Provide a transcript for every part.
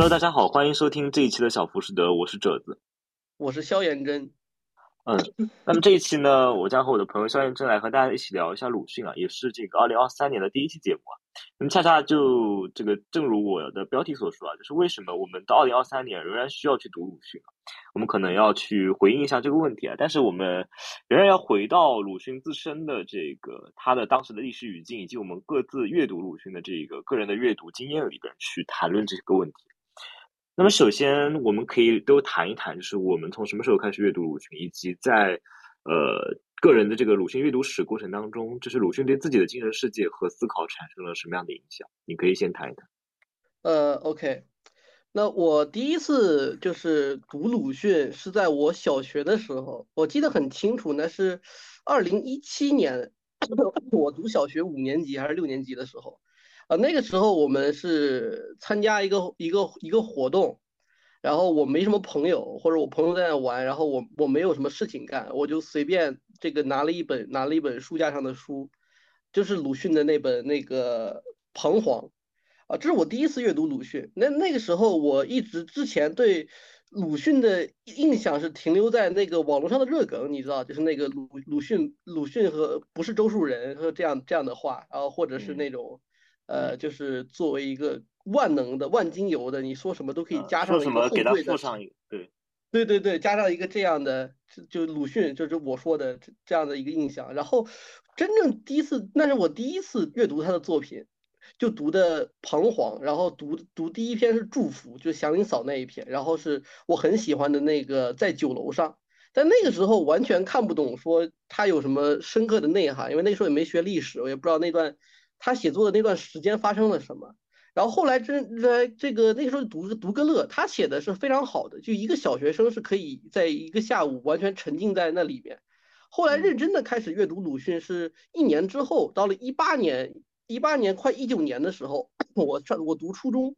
Hello，大家好，欢迎收听这一期的小浮士德，我是褶子，我是萧炎真。嗯，那么这一期呢，我将和我的朋友萧炎真来和大家一起聊一下鲁迅啊，也是这个二零二三年的第一期节目啊。那么恰恰就这个，正如我的标题所说啊，就是为什么我们到二零二三年仍然需要去读鲁迅啊？我们可能要去回应一下这个问题啊。但是我们仍然要回到鲁迅自身的这个他的当时的历史语境，以及我们各自阅读鲁迅的这个个人的阅读经验里边去谈论这个问题。那么，首先我们可以都谈一谈，就是我们从什么时候开始阅读鲁迅，以及在呃个人的这个鲁迅阅读史过程当中，就是鲁迅对自己的精神世界和思考产生了什么样的影响？你可以先谈一谈。呃，OK，那我第一次就是读鲁迅是在我小学的时候，我记得很清楚，那是二零一七年，我读小学五年级还是六年级的时候。啊，那个时候我们是参加一个一个一个活动，然后我没什么朋友，或者我朋友在那玩，然后我我没有什么事情干，我就随便这个拿了一本拿了一本书架上的书，就是鲁迅的那本那个《彷徨》，啊，这是我第一次阅读鲁迅。那那个时候我一直之前对鲁迅的印象是停留在那个网络上的热梗，你知道，就是那个鲁鲁迅鲁迅和不是周树人和这样这样的话，然后或者是那种。呃，就是作为一个万能的万金油的，你说什么都可以加上一个后缀的，对，对对对，加上一个这样的，就就鲁迅，就是我说的这这样的一个印象。然后真正第一次，那是我第一次阅读他的作品，就读的彷徨，然后读读第一篇是祝福，就祥林嫂那一篇，然后是我很喜欢的那个在酒楼上，但那个时候完全看不懂说他有什么深刻的内涵，因为那时候也没学历史，我也不知道那段。他写作的那段时间发生了什么？然后后来真在这个那个时候读读个乐，他写的是非常好的，就一个小学生是可以在一个下午完全沉浸在那里面。后来认真的开始阅读鲁迅是一年之后，到了一八年，一八年快一九年的时候，我上我读初中，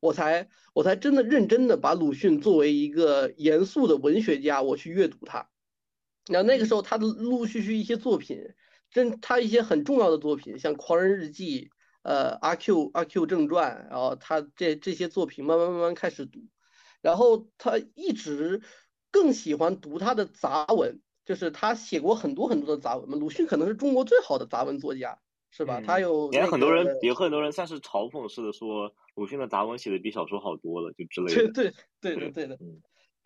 我才我才真的认真的把鲁迅作为一个严肃的文学家我去阅读他。然后那个时候他的陆陆续续一些作品。真他一些很重要的作品，像《狂人日记》、呃《阿 Q 阿 Q 正传》，然后他这这些作品慢慢慢慢开始读，然后他一直更喜欢读他的杂文，就是他写过很多很多的杂文嘛。鲁迅可能是中国最好的杂文作家，是吧？他有也很多人也很多人算是嘲讽似的说，鲁迅的杂文写的比小说好多了，就之类的。对对对的对的。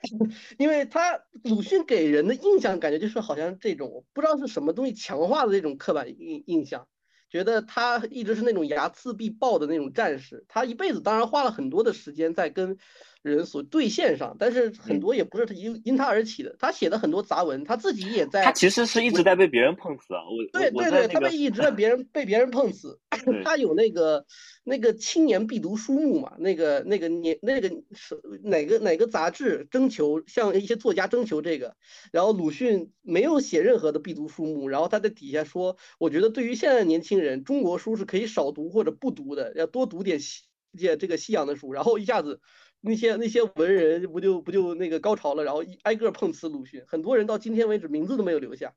因为他鲁迅给人的印象感觉就是好像这种不知道是什么东西强化的这种刻板印印象，觉得他一直是那种睚眦必报的那种战士，他一辈子当然花了很多的时间在跟。人所兑现上，但是很多也不是他因因他而起的。他写的很多杂文，他自己也在。他其实是一直在被别人碰瓷啊！我对对对，他被一直在别人 被别人碰瓷。他有那个那个青年必读书目嘛？那个那个年那个是哪个哪个杂志征求向一些作家征求这个，然后鲁迅没有写任何的必读书目，然后他在底下说：“我觉得对于现在的年轻人，中国书是可以少读或者不读的，要多读点西这个西洋的书。”然后一下子。那些那些文人不就不就那个高潮了，然后一挨个碰瓷鲁迅，很多人到今天为止名字都没有留下。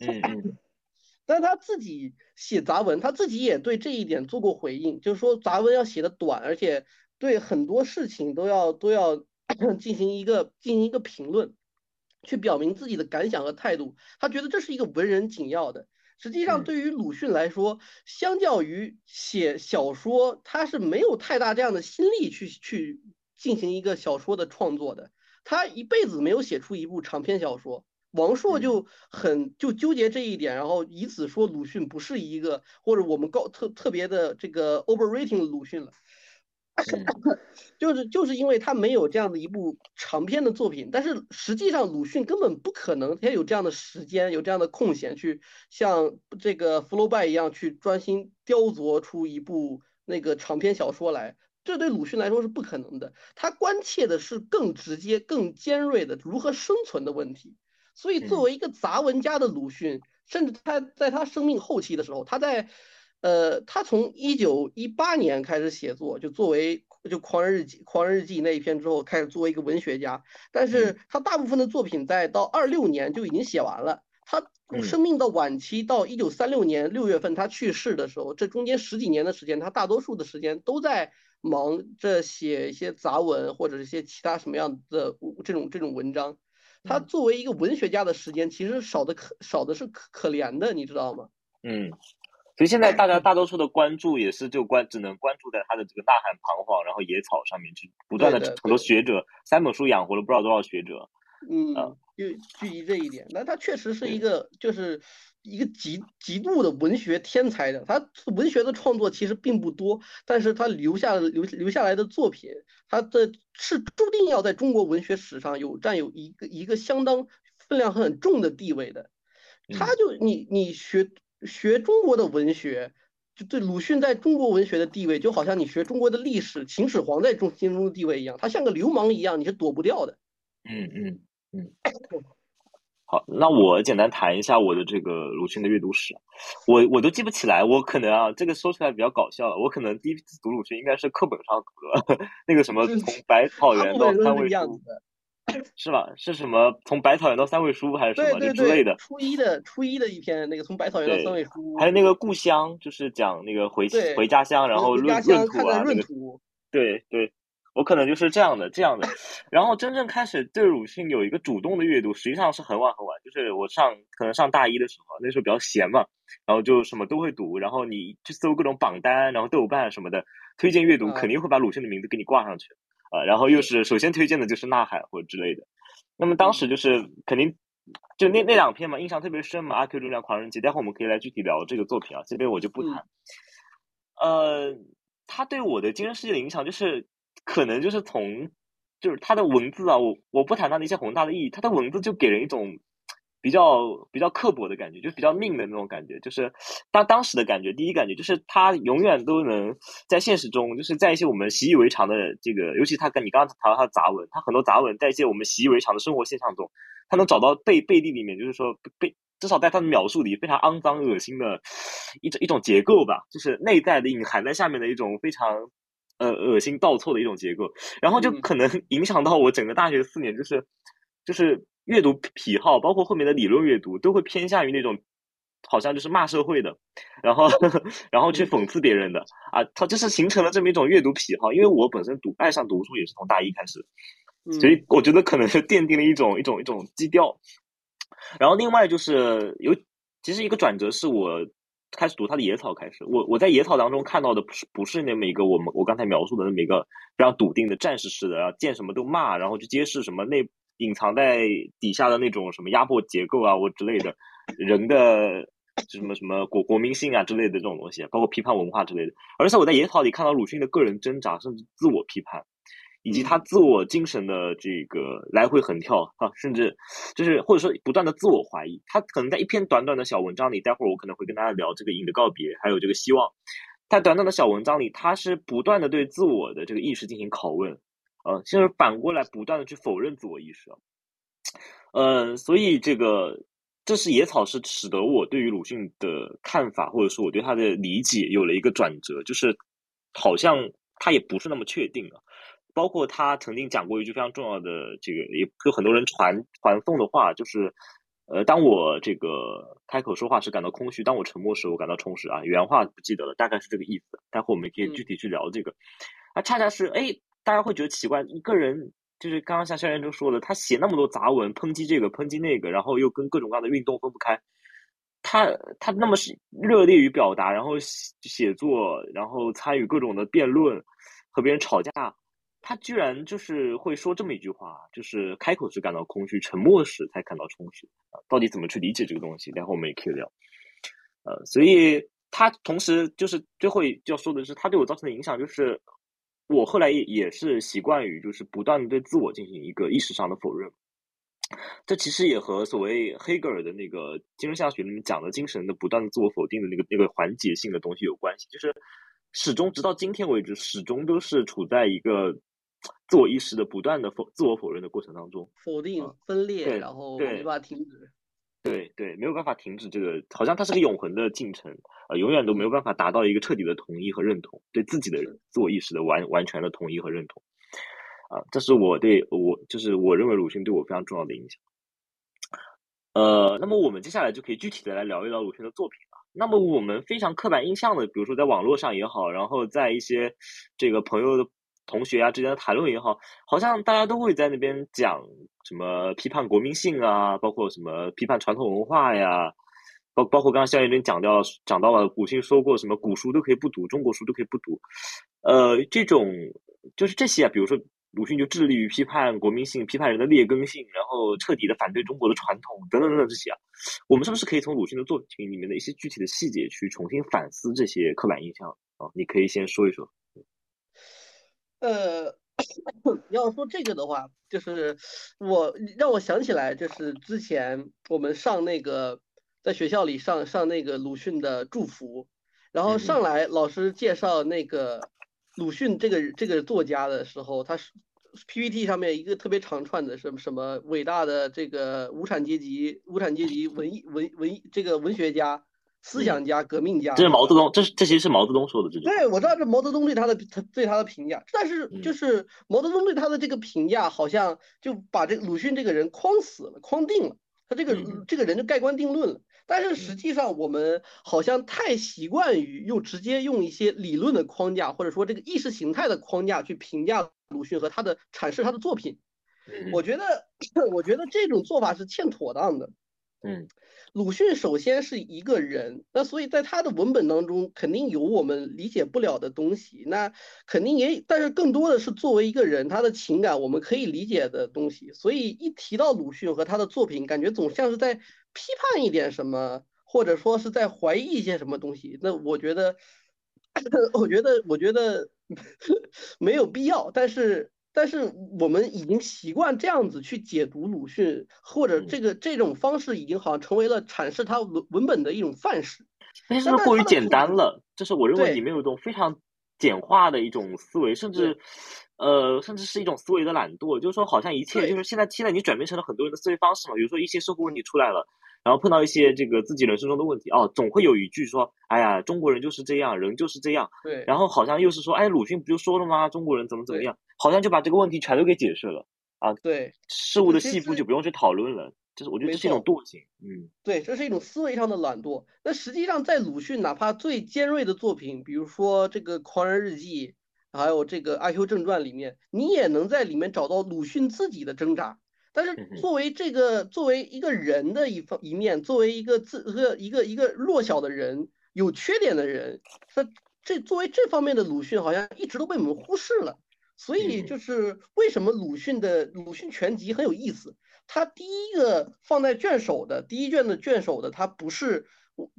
嗯嗯。但他自己写杂文，他自己也对这一点做过回应，就是说杂文要写的短，而且对很多事情都要都要 进行一个进行一个评论，去表明自己的感想和态度。他觉得这是一个文人紧要的。实际上，对于鲁迅来说，相较于写小说，他是没有太大这样的心力去去进行一个小说的创作的。他一辈子没有写出一部长篇小说。王朔就很就纠结这一点，然后以此说鲁迅不是一个或者我们高特特别的这个 overrating 鲁迅了。就是就是因为他没有这样的一部长篇的作品，但是实际上鲁迅根本不可能他有这样的时间，有这样的空闲去像这个福楼拜一样去专心雕琢出一部那个长篇小说来，这对鲁迅来说是不可能的。他关切的是更直接、更尖锐的如何生存的问题。所以，作为一个杂文家的鲁迅，甚至他在他生命后期的时候，他在。呃，他从一九一八年开始写作，就作为就《狂人日记》《狂人日记》那一篇之后，开始作为一个文学家。但是他大部分的作品在到二六年就已经写完了。他生命的晚期到一九三六年六月份他去世的时候，这中间十几年的时间，他大多数的时间都在忙着写一些杂文或者一些其他什么样的这种这种文章。他作为一个文学家的时间其实少的可少的是可可怜的，你知道吗？嗯，所以现在大家大多数的关注也是就关只能关注在他的这个呐喊彷徨，然后野草上面去不断的很多学者三本书养活了不知道多少学者。嗯，就基于这一点，那他确实是一个就是一个极极度的文学天才的，他文学的创作其实并不多，但是他留下留留下来的作品，他的是注定要在中国文学史上有占有一个一个相当分量很重的地位的。他就你你学学中国的文学，就对鲁迅在中国文学的地位，就好像你学中国的历史秦始皇在中心中的地位一样，他像个流氓一样，你是躲不掉的。嗯嗯。嗯，好，那我简单谈一下我的这个鲁迅的阅读史，我我都记不起来，我可能啊，这个说出来比较搞笑，我可能第一次读鲁迅应该是课本上读的，那个什么从百草园到三味书，是吧？是什么从百草园到三味书还是什么之类的？初一的初一的一篇那个从百草园到三味书，还有那个故乡，就是讲那个回回家乡，然后闰闰土啊那个，对对。我可能就是这样的，这样的，然后真正开始对鲁迅有一个主动的阅读，实际上是很晚很晚，就是我上可能上大一的时候，那时候比较闲嘛，然后就什么都会读，然后你去搜各种榜单，然后豆瓣什么的推荐阅读，肯定会把鲁迅的名字给你挂上去啊，然后又是首先推荐的就是《呐喊》或者之类的，那么当时就是肯定就那那两篇嘛，印象特别深嘛，《阿 Q 重量狂人节》，待会我们可以来具体聊这个作品啊，这边我就不谈。呃，他对我的精神世界的影响就是。可能就是从，就是他的文字啊，我我不谈他的一些宏大的意义，他的文字就给人一种比较比较刻薄的感觉，就比较命的那种感觉。就是当当时的感觉，第一感觉就是他永远都能在现实中，就是在一些我们习以为常的这个，尤其他跟你刚刚谈到他的杂文，他很多杂文在一些我们习以为常的生活现象中，他能找到背背地里面，就是说背至少在他的描述里非常肮脏恶心的一种一种结构吧，就是内在的隐含在下面的一种非常。呃，恶心倒错的一种结构，然后就可能影响到我整个大学四年，就是就是阅读癖好，包括后面的理论阅读，都会偏向于那种好像就是骂社会的，然后 然后去讽刺别人的啊，它就是形成了这么一种阅读癖好。因为我本身读爱上读书也是从大一开始，所以我觉得可能是奠定了一种一种一种基调。然后另外就是有其实一个转折是我。开始读他的野草开始，我我在野草当中看到的不是不是那么一个我们我刚才描述的那么一个非常笃定的战士式的，然后见什么都骂，然后去揭示什么那隐藏在底下的那种什么压迫结构啊或之类的，人的什么什么国国民性啊之类的这种东西，包括批判文化之类的。而且我在研讨里看到鲁迅的个人挣扎，甚至自我批判。以及他自我精神的这个来回横跳啊，甚至就是或者说不断的自我怀疑，他可能在一篇短短的小文章里，待会儿我可能会跟大家聊这个影的告别，还有这个希望，在短短的小文章里，他是不断的对自我的这个意识进行拷问，呃，就是反过来不断的去否认自我意识，呃，所以这个这是野草是使得我对于鲁迅的看法，或者说我对他的理解有了一个转折，就是好像他也不是那么确定啊。包括他曾经讲过一句非常重要的，这个也有很多人传传颂的话，就是，呃，当我这个开口说话时感到空虚，当我沉默时我感到充实啊。原话不记得了，大概是这个意思。待会我们可以具体去聊这个。啊，恰恰是，哎，大家会觉得奇怪，一个人就是刚刚像肖元洲说的，他写那么多杂文，抨击这个，抨击那个，然后又跟各种各样的运动分不开，他他那么是热烈于表达，然后写作，然后参与各种的辩论，和别人吵架。他居然就是会说这么一句话，就是开口时感到空虚，沉默时才感到充实！到底怎么去理解这个东西？待会我们也可以聊。呃，所以他同时就是最后要说的是，他对我造成的影响就是，我后来也也是习惯于就是不断的对自我进行一个意识上的否认。这其实也和所谓黑格尔的那个精神象学里面讲的精神的不断的自我否定的那个那个环节性的东西有关系，就是始终直到今天为止，始终都是处在一个。自我意识的不断的否自我否认的过程当中，否定分裂，然后没办法停止。对对，没有办法停止这个，好像它是个永恒的进程，呃，永远都没有办法达到一个彻底的统一和认同，对自己的自我意识的完完全的统一和认同。啊，这是我对我就是我认为鲁迅对我非常重要的影响。呃，那么我们接下来就可以具体的来聊一聊鲁迅的作品了。那么我们非常刻板印象的，比如说在网络上也好，然后在一些这个朋友的同学啊之间的谈论也好，好像大家都会在那边讲什么批判国民性啊，包括什么批判传统文化呀，包包括刚刚肖炎真讲到讲到了，鲁迅说过什么古书都可以不读，中国书都可以不读，呃，这种就是这些啊，比如说。鲁迅就致力于批判国民性，批判人的劣根性，然后彻底的反对中国的传统，等等等等这些啊，我们是不是可以从鲁迅的作品里面的一些具体的细节去重新反思这些刻板印象啊？你可以先说一说。呃，要说这个的话，就是我让我想起来，就是之前我们上那个在学校里上上那个鲁迅的祝福，然后上来老师介绍那个。鲁迅这个这个作家的时候，他是 PPT 上面一个特别长串的什么什么伟大的这个无产阶级无产阶级文艺文文这个文学家、思想家、革命家。这是毛泽东，这是这其实是毛泽东说的这句。对，我知道这毛泽东对他的他对他的评价，但是就是毛泽东对他的这个评价，好像就把这鲁迅这个人框死了、框定了，他这个这个人就盖棺定论了。但是实际上，我们好像太习惯于用直接用一些理论的框架，或者说这个意识形态的框架去评价鲁迅和他的阐释他的作品。我觉得，我觉得这种做法是欠妥当的。嗯。鲁迅首先是一个人，那所以在他的文本当中肯定有我们理解不了的东西，那肯定也，但是更多的是作为一个人他的情感我们可以理解的东西。所以一提到鲁迅和他的作品，感觉总像是在批判一点什么，或者说是在怀疑一些什么东西。那我觉得，我觉得，我觉得 没有必要，但是。但是我们已经习惯这样子去解读鲁迅，或者这个这种方式已经好像成为了阐释他文文本的一种范式。但是过于简单了，就是我认为里面有一种非常简化的一种思维，甚至呃，甚至是一种思维的懒惰。就是说，好像一切就是现在现在你转变成了很多人的思维方式嘛。比如说一些社会问题出来了。然后碰到一些这个自己人生中的问题哦，总会有一句说：“哎呀，中国人就是这样，人就是这样。”对。然后好像又是说：“哎，鲁迅不就说了吗？中国人怎么怎么样？”好像就把这个问题全都给解释了啊。对。事物的细部就不用去讨论了，就是我觉得这是一种惰性。嗯。对，这是一种思维上的懒惰。那实际上，在鲁迅哪怕最尖锐的作品，比如说这个《狂人日记》，还有这个《阿 Q 正传》里面，你也能在里面找到鲁迅自己的挣扎。但是作为这个作为一个人的一方一面，作为一个自个一个一个弱小的人，有缺点的人，他这作为这方面的鲁迅好像一直都被我们忽视了。所以就是为什么鲁迅的鲁迅全集很有意思？他第一个放在卷首的第一卷的卷首的，他不是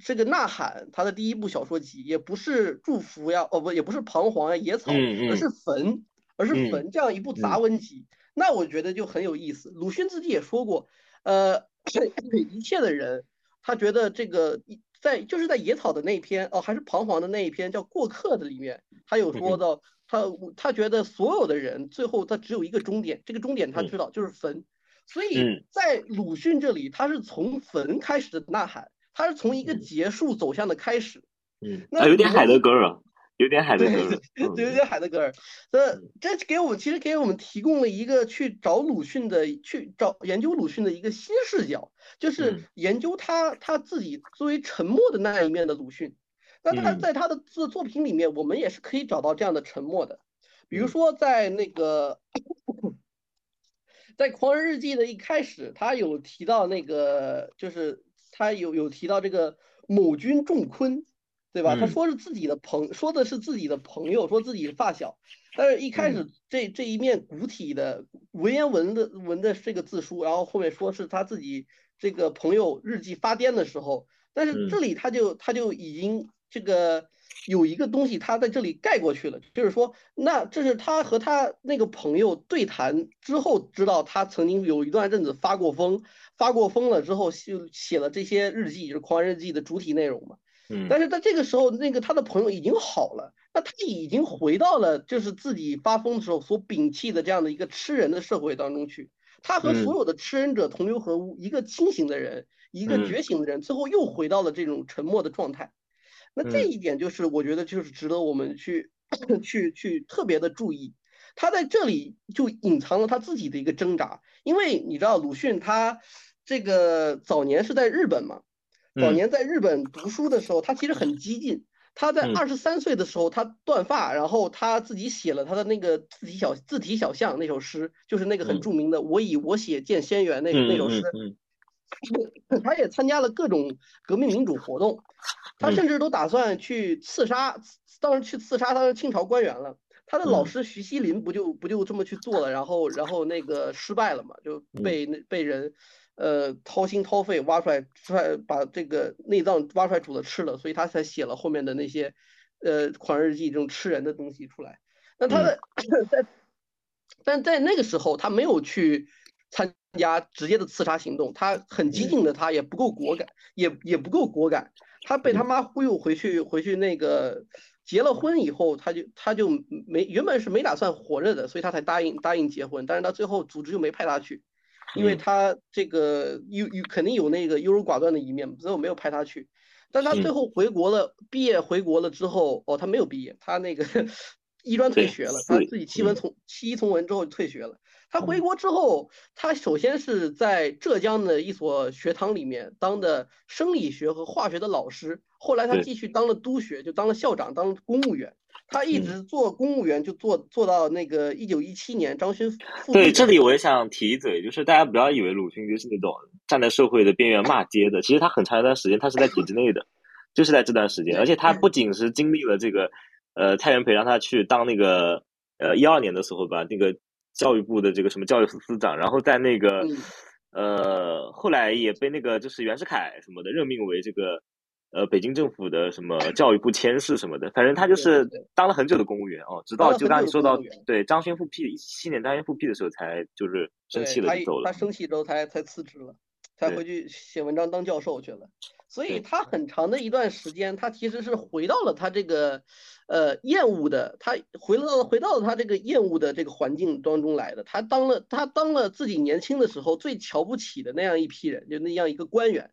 这个呐喊，他的第一部小说集，也不是祝福呀，哦不，也不是彷徨呀野草，而是坟，而是坟这样一部杂文集。那我觉得就很有意思。鲁迅自己也说过，呃，一切的人，他觉得这个在就是在野草的那一篇哦，还是彷徨的那一篇叫过客的里面，他有说到他他觉得所有的人最后他只有一个终点，这个终点他知道就是坟。所以在鲁迅这里，他是从坟开始的呐喊，他是从一个结束走向的开始。嗯，那有点海德格尔。有点海德格尔，对，有点海德格尔。这这给我们其实给我们提供了一个去找鲁迅的、去找研究鲁迅的一个新视角，就是研究他他自己作为沉默的那一面的鲁迅。那他在他的作作品里面，我们也是可以找到这样的沉默的。比如说在那个在《狂人日记》的一开始，他有提到那个，就是他有有提到这个某君仲坤。对吧？他说是自己的朋，说的是自己的朋友，说自己的发小，但是一开始这这一面古体的文言文的文的这个字书，然后后面说是他自己这个朋友日记发癫的时候，但是这里他就他就已经这个有一个东西他在这里盖过去了，就是说那这是他和他那个朋友对谈之后知道他曾经有一段阵子发过疯，发过疯了之后就写了这些日记，就是狂人日记的主体内容嘛。但是在这个时候，那个他的朋友已经好了，那他已经回到了就是自己发疯的时候所摒弃的这样的一个吃人的社会当中去。他和所有的吃人者同流合污，一个清醒的人，一个觉醒的人，最后又回到了这种沉默的状态。那这一点就是我觉得就是值得我们去 去去特别的注意。他在这里就隐藏了他自己的一个挣扎，因为你知道鲁迅他这个早年是在日本嘛。早年在日本读书的时候，他其实很激进。他在二十三岁的时候，他断发，然后他自己写了他的那个字体小字体小象那首诗，就是那个很著名的“我以我写见仙缘”那那首诗。他也参加了各种革命民主活动，他甚至都打算去刺杀，当时去刺杀当时清朝官员了。他的老师徐锡林不就不就这么去做了，然后然后那个失败了嘛，就被那被人，呃掏心掏肺挖出来出来把这个内脏挖出来煮了吃了，所以他才写了后面的那些，呃狂日记这种吃人的东西出来。那他的在，但在那个时候他没有去参加直接的刺杀行动，他很激进的他也不够果敢，也也不够果敢，他被他妈忽悠回去回去那个。结了婚以后，他就他就没原本是没打算活着的，所以他才答应答应结婚。但是他最后组织就没派他去，因为他这个优优肯定有那个优柔寡断的一面，最后没有派他去。但他最后回国了，毕业回国了之后，哦，他没有毕业，他那个 医专退学了，他自己弃文从弃医从文之后就退学了。他回国之后，他首先是在浙江的一所学堂里面当的生理学和化学的老师，后来他继续当了督学，就当了校长，当了公务员。他一直做公务员，就做做到那个一九一七年张勋复。对，这里我也想提一嘴，就是大家不要以为鲁迅就是那种站在社会的边缘骂街的，其实他很长一段时间他是在体制内的，就是在这段时间，而且他不仅是经历了这个，呃，蔡元培让他去当那个，呃，一二年的时候吧，那个。教育部的这个什么教育司司长，然后在那个，呃，后来也被那个就是袁世凯什么的任命为这个，呃，北京政府的什么教育部监事什么的，反正他就是当了很久的公务员哦，直到就刚你说到对张勋复辟一七年张勋复辟的时候才就是生气了就走了，他生气之后才才辞职了，才回去写文章当教授去了。所以他很长的一段时间，他其实是回到了他这个，呃，厌恶的，他回到回到了他这个厌恶的这个环境当中来的。他当了他当了自己年轻的时候最瞧不起的那样一批人，就那样一个官员。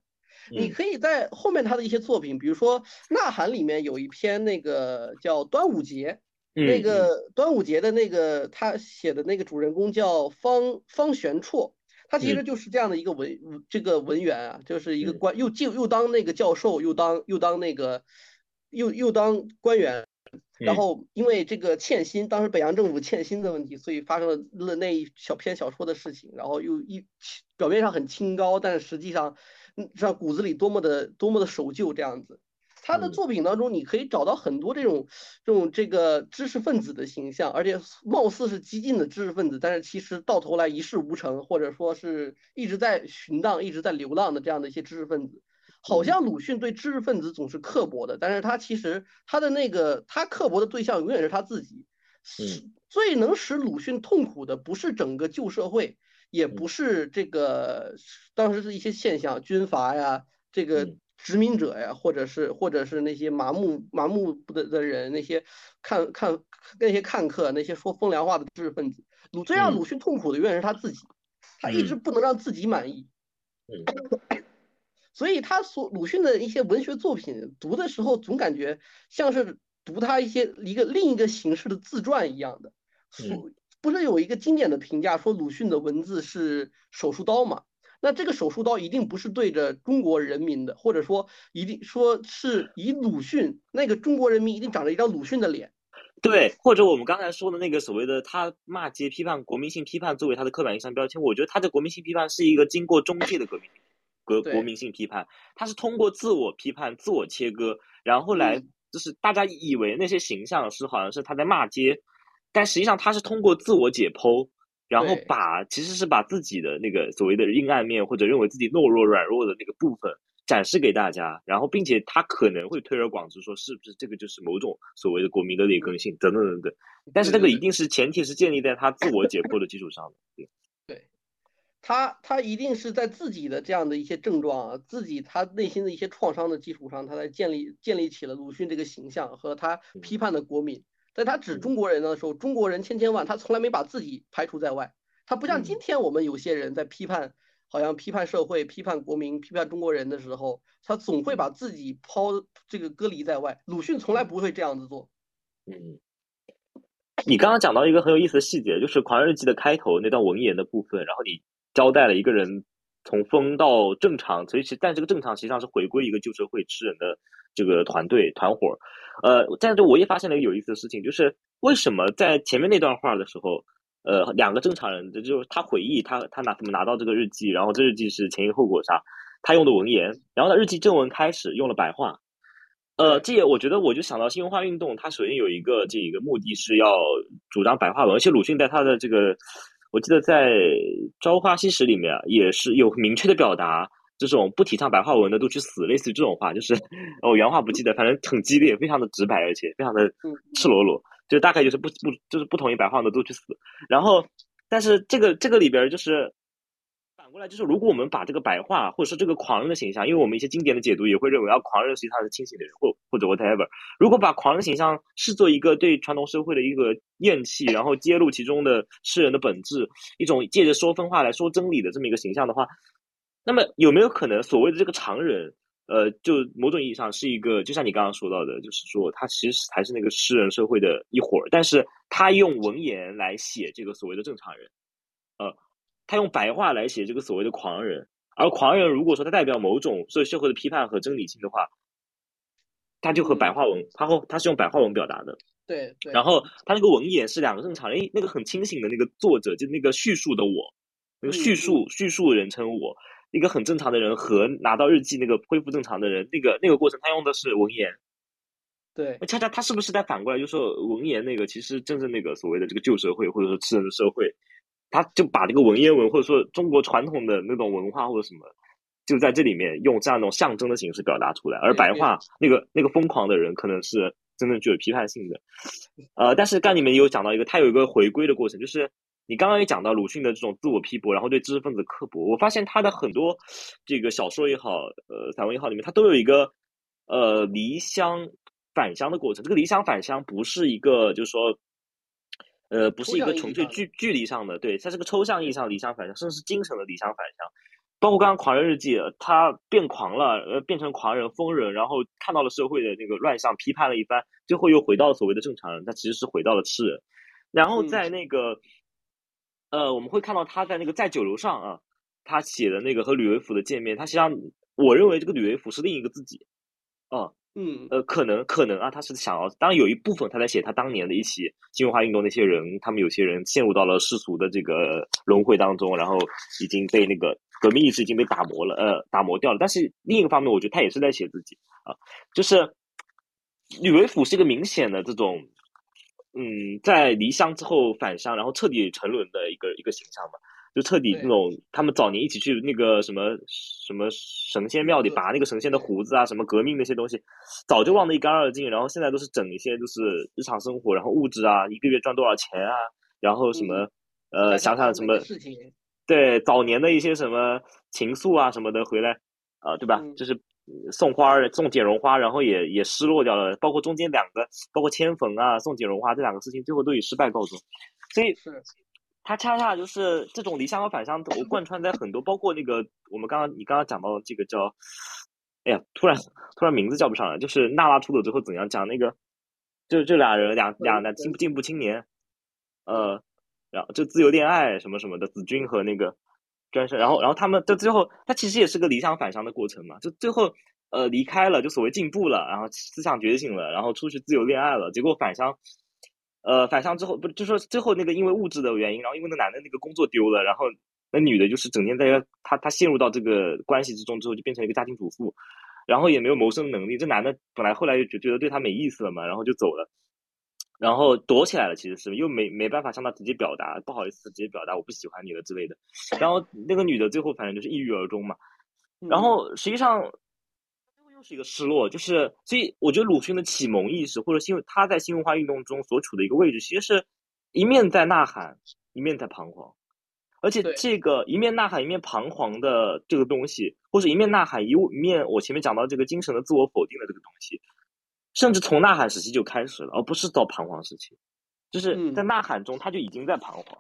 你可以在后面他的一些作品，比如说《呐喊》里面有一篇那个叫《端午节》，那个端午节的那个他写的那个主人公叫方方玄绰。他其实就是这样的一个文这个文员啊，就是一个官，又进又当那个教授，又当又当那个，又又当官员，然后因为这个欠薪，当时北洋政府欠薪的问题，所以发生了那一小篇小说的事情，然后又一表面上很清高，但是实际上，嗯，让骨子里多么的多么的守旧这样子。他的作品当中，你可以找到很多这种这种这个知识分子的形象，而且貌似是激进的知识分子，但是其实到头来一事无成，或者说是一直在寻荡、一直在流浪的这样的一些知识分子。好像鲁迅对知识分子总是刻薄的，但是他其实他的那个他刻薄的对象永远是他自己。最能使鲁迅痛苦的不是整个旧社会，也不是这个当时的一些现象，军阀呀，这个。殖民者呀，或者是或者是那些麻木麻木的的人，那些看看那些看客，那些说风凉话的知识分子，鲁最让鲁迅痛苦的永远是他自己，他一直不能让自己满意。所以他所鲁迅的一些文学作品读的时候，总感觉像是读他一些一个另一个形式的自传一样的。不是有一个经典的评价说鲁迅的文字是手术刀吗？那这个手术刀一定不是对着中国人民的，或者说一定说是以鲁迅那个中国人民一定长着一张鲁迅的脸，对，或者我们刚才说的那个所谓的他骂街批判国民性批判作为他的刻板印象标签，我觉得他的国民性批判是一个经过中介的革命革国民性批判，他是通过自我批判、自我切割，然后来就是大家以为那些形象是好像是他在骂街，但实际上他是通过自我解剖。然后把其实是把自己的那个所谓的阴暗面，或者认为自己懦弱软弱的那个部分展示给大家，然后并且他可能会推而广之说是不是这个就是某种所谓的国民的劣根性等等等等，但是这个一定是前提是建立在他自我解剖的基础上的。对，对，他他一定是在自己的这样的一些症状啊，自己他内心的一些创伤的基础上，他才建立建立起了鲁迅这个形象和他批判的国民。在他指中国人的时候，中国人千千万，他从来没把自己排除在外。他不像今天我们有些人在批判，好像批判社会、批判国民、批判中国人的时候，他总会把自己抛这个隔离在外。鲁迅从来不会这样子做。嗯，你刚刚讲到一个很有意思的细节，就是《狂人日记》的开头那段文言的部分，然后你交代了一个人从疯到正常，所以其但这个正常实际上是回归一个旧社会吃人的这个团队团伙呃，在这我也发现了一个有意思的事情，就是为什么在前面那段话的时候，呃，两个正常人，这就是他回忆他他拿怎么拿到这个日记，然后这日记是前因后果啥，他用的文言，然后呢日记正文开始用了白话。呃，这也我觉得，我就想到新文化运动，它首先有一个这一个目的是要主张白话文，而且鲁迅在他的这个，我记得在《朝花夕拾》里面也是有明确的表达，这种不提倡白话文的都去死，类似于这种话，就是我原话不记得，反正很激烈，非常的直白，而且非常的赤裸裸，就大概就是不不就是不同意白话文的都去死。然后，但是这个这个里边就是反。过来就是，如果我们把这个白话，或者说这个狂人的形象，因为我们一些经典的解读也会认为，啊，狂人实际上是清醒的人，或或者 whatever。如果把狂人形象视作一个对传统社会的一个厌弃，然后揭露其中的世人的本质，一种借着说分话来说真理的这么一个形象的话，那么有没有可能所谓的这个常人，呃，就某种意义上是一个，就像你刚刚说到的，就是说他其实还是那个诗人社会的一伙儿，但是他用文言来写这个所谓的正常人，呃。他用白话来写这个所谓的狂人，而狂人如果说他代表某种对社会的批判和真理性的话，他就和白话文，他和他是用白话文表达的。对，对然后他那个文言是两个正常人，那个很清醒的那个作者，就那个叙述的我，那个叙述叙述人称我，一个很正常的人和拿到日记那个恢复正常的人，那个那个过程他用的是文言。对，恰恰他是不是在反过来就说文言那个其实真正那个所谓的这个旧社会或者说吃人的社会。他就把这个文言文或者说中国传统的那种文化或者什么，就在这里面用这样一种象征的形式表达出来，而白话那个那个疯狂的人可能是真正具有批判性的。呃，但是刚你们有讲到一个，他有一个回归的过程，就是你刚刚也讲到鲁迅的这种自我批驳，然后对知识分子刻薄。我发现他的很多这个小说也好，呃，散文也好，里面他都有一个呃离乡返乡的过程。这个离乡返乡不是一个就是说。呃，不是一个纯粹距距离上的，对，它是个抽象意义上的离乡返乡，甚至是精神的离乡返乡。包括刚刚《狂人日记》，他变狂了，呃，变成狂人、疯人，然后看到了社会的那个乱象，批判了一番，最后又回到所谓的正常人，他其实是回到了吃人。然后在那个，呃，我们会看到他在那个在酒楼上啊，他写的那个和吕维甫的见面，他实际上，我认为这个吕维甫是另一个自己，啊。嗯，呃，可能可能啊，他是想要，当然有一部分他在写他当年的一起新文化运动那些人，他们有些人陷入到了世俗的这个轮回当中，然后已经被那个革命意志已经被打磨了，呃，打磨掉了。但是另一个方面，我觉得他也是在写自己啊，就是吕维甫是一个明显的这种，嗯，在离乡之后返乡，然后彻底沉沦的一个一个形象嘛。就彻底那种，他们早年一起去那个什么什么神仙庙里拔那个神仙的胡子啊，什么革命那些东西，早就忘得一干二净。然后现在都是整一些就是日常生活，然后物质啊，一个月赚多少钱啊，然后什么呃想想什么对早年的一些什么情愫啊什么的回来啊，对吧？就是送花送剪绒花，然后也也失落掉了。包括中间两个，包括迁坟啊，送剪绒花这两个事情，最后都以失败告终。所以。他恰恰就是这种离乡和返乡，我贯穿在很多，包括那个我们刚刚你刚刚讲到这个叫，哎呀，突然突然名字叫不上来，就是娜拉出走之后怎样讲那个，就这俩人两两两进步进步青年，呃，然后就自由恋爱什么什么的，子君和那个专胜，然后然后他们到最后，他其实也是个理想返乡的过程嘛，就最后呃离开了，就所谓进步了，然后思想觉醒了，然后出去自由恋爱了，结果返乡。呃，返乡之后不就说最后那个因为物质的原因，然后因为那男的那个工作丢了，然后那女的就是整天在他他陷入到这个关系之中之后，就变成一个家庭主妇，然后也没有谋生能力。这男的本来后来就觉得对他没意思了嘛，然后就走了，然后躲起来了，其实是又没没办法向他直接表达，不好意思直接表达我不喜欢你了之类的。然后那个女的最后反正就是抑郁而终嘛。然后实际上。又是一个失落，就是所以我觉得鲁迅的启蒙意识，或者新他在新文化运动中所处的一个位置，其实是一面在呐喊，一面在彷徨，而且这个一面呐喊一面彷徨的这个东西，或者一面呐喊一一面我前面讲到这个精神的自我否定的这个东西，甚至从呐喊时期就开始了，而不是到彷徨时期，就是在呐喊中他就已经在彷徨，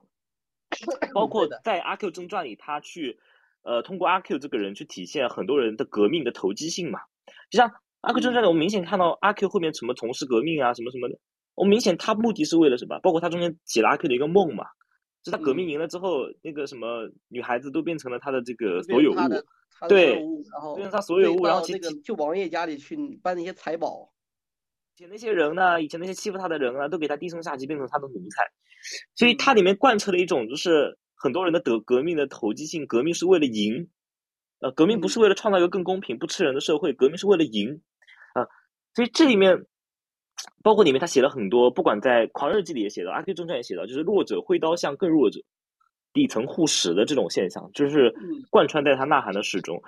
包括在《阿 Q 正传》里，他去呃通过阿 Q 这个人去体现很多人的革命的投机性嘛。就像阿 Q 正传里，我们明显看到阿 Q 后面什么从事革命啊，什么什么的。我明显他目的是为了什么？包括他中间解了阿 Q 的一个梦嘛，就他革命赢了之后，那个什么女孩子都变成了他的这个所有物，对变成他所有物，然后那个就王爷家里去搬那些财宝。以前那些人呢，以前那些欺负他的人啊，都给他低声下气，变成他的奴才。所以嗯它里面贯彻了一种，就是很多人的革革命的投机性，革命是为了赢，呃，革命不是嗯为了创造一个更公平、不吃人的社会，革命是为了赢，啊、所以这里面，包括里面他写了很多，不管在《狂日记》里也写到，《阿 Q 正传》也写到，就是弱者挥刀向更弱者，底层护食的这种现象，就是嗯贯穿在他呐喊的始终。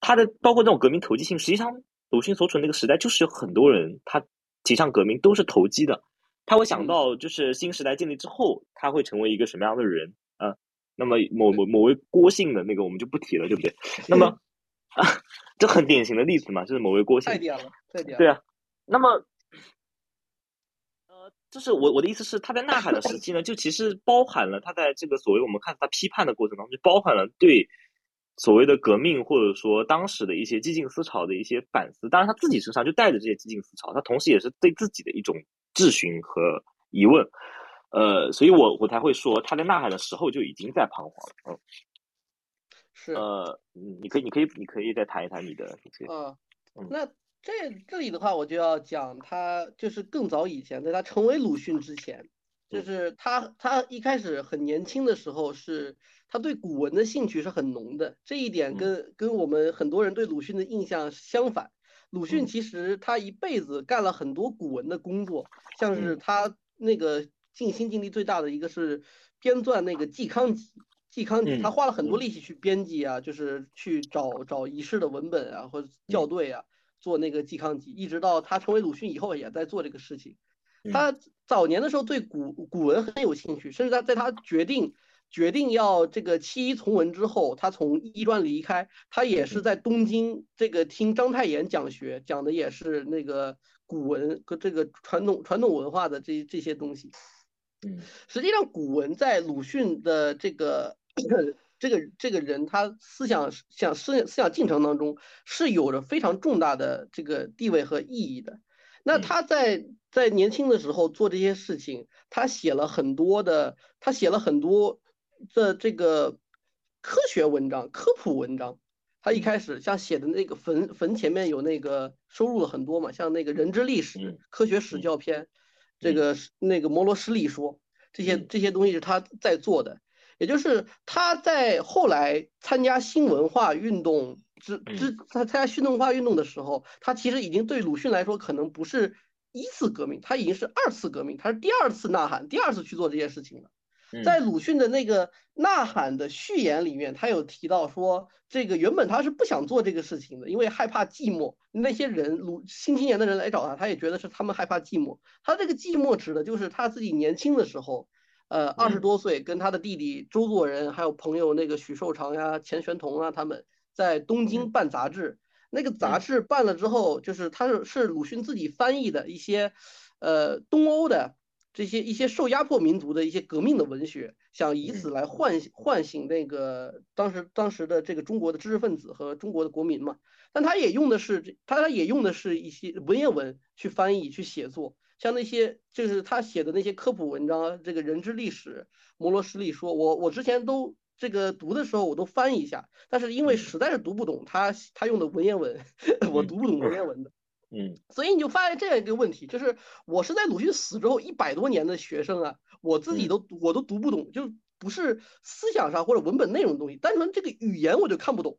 他的包括这种革命投机性，实际上鲁迅所处那个时代，就是有很多人他提倡革命都是投机的，他会想嗯到就是新时代建立之后，他会成为一个什么样的人啊？那么某某某位郭姓的那个我们就不提了，对不对？那么啊，这很典型的例子嘛，就是某位郭姓太，屌了，太屌了。对啊。那么，呃，就是我我的意思是，他在呐喊的时期呢，就其实包含了他在这个所谓我们看他批判的过程当中，就包含了对所谓的革命或者说当时的一些激进思潮的一些反思。当然，他自己身上就带着这些激进思潮，他同时也是对自己的一种质询和疑问。呃，所以我我才会说他在呐喊的时候就已经在彷徨了。嗯是嗯，呃，嗯你可以你可以你可以再谈一谈你的嗯，那这这里的话，我就要讲他就是更早以前，在他成为鲁迅之前，就嗯是他他一开始很年轻的时候是他对古文的兴趣是很浓的，这一点嗯跟跟我们很多人对鲁迅的印象相反。鲁迅嗯其实他一辈子干了很多古文的工作，像是嗯他那个尽心尽力最大的一个是编撰那个《嵇康集》。嵇康集，他嗯花了很多嗯力气去编辑啊，就是去找找遗失的文本啊，或者校嗯对啊，做那个嵇康集，一直到他成为鲁迅以后也在做这个事情。嗯他早年的时候对古古文很有兴趣，甚至他在他决定决定要这个弃医从文之后，他从医专离开，他也是嗯在东京这个听章太炎讲学，讲的也是那个古文和这个传统传统文化的这这些东西。嗯实际上，古文在鲁迅的这个这个这个人，他思想想思思想进程当中是有着非常重大的这个地位和意义的。那嗯。他在在年轻的时候做这些事情，他写了很多的，他写了很多的这个科学文章、科普文章。他一嗯。开始像写的那个坟坟前面有那个收入了很多嘛，像那个人之历史嗯、科学史嗯。教篇，这嗯。个是那个摩罗斯力说，这些嗯。这些东西是他在做的，也就是他在后来参加新文化运动之之嗯他参加新文化运动的时候，他其实已经对鲁迅来说可能不是一次革命，他已经是二次革命，他是第二次呐喊，第二次去做这件事情了。在嗯鲁迅的那个呐喊的序言里面，他有提到说，这个原本他是不想做这个事情的，因为害怕寂寞。那些人鲁新青年的人来找他，他也觉得是他们害怕寂寞。他这个寂寞指的就是他自己年轻的时候，呃，二十嗯多岁，跟他的弟弟周作人，还有朋友那个许寿裳呀、钱玄同啊，他们在东京嗯办杂志。那个杂嗯志办了之后，就是他是是鲁迅自己翻译的一些，呃，东欧的这些一些受压迫民族的一些革命的文学，想以此来唤醒唤醒那个当时当时的这个中国的知识分子和中国的国民嘛。但他也用的是这，他也用的是一些文言文去翻译去写作，像那些就是他写的那些科普文章，这个人之历史、摩罗斯力说，我我之前都。这个读的时候我都翻译一下，但是因为嗯。实在是读不懂他他用的文言文，我嗯读不懂文言文的，嗯。所以你就发现这样一个问题，就是我是在鲁迅死之后一百多年的学生啊，我自己嗯。都我都读不懂，就不是思想上或者文本内容的东西，单纯这个语言我就看不懂。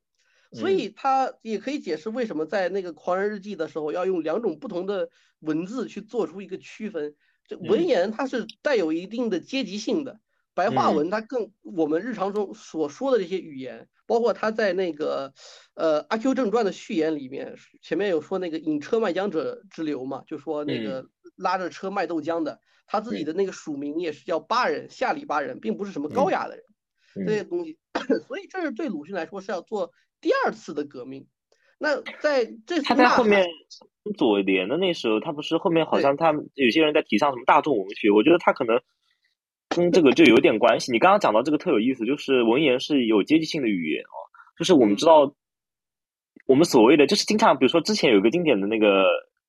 所嗯。以他也可以解释为什么在那个《狂人日记》的时候要用两种不同的文字去做出一个区分。这文嗯言它是带有一定的阶级性的，白话嗯。文它更我们日常中所说的这些语言，包括他在那个呃《阿 Q 正传》的序言里面，前面有说那个引车卖浆者之流嘛，就说那个拉着车卖豆浆的，他自己的那个署名也是叫巴人，下里巴人，并不是什么高雅的人，这些嗯东西，所以这是对鲁迅来说是要做第二次的革命。那在这他在后面左联的那时候，他不是后面好像他们有些人在提倡什么大众文学，我觉得他可能跟这个就有点关系。你刚刚讲到这个特有意思，就是文言是有阶级性的语言哦，就是我们嗯知道，我们所谓的就是经常，比如说之前有一个经典的那个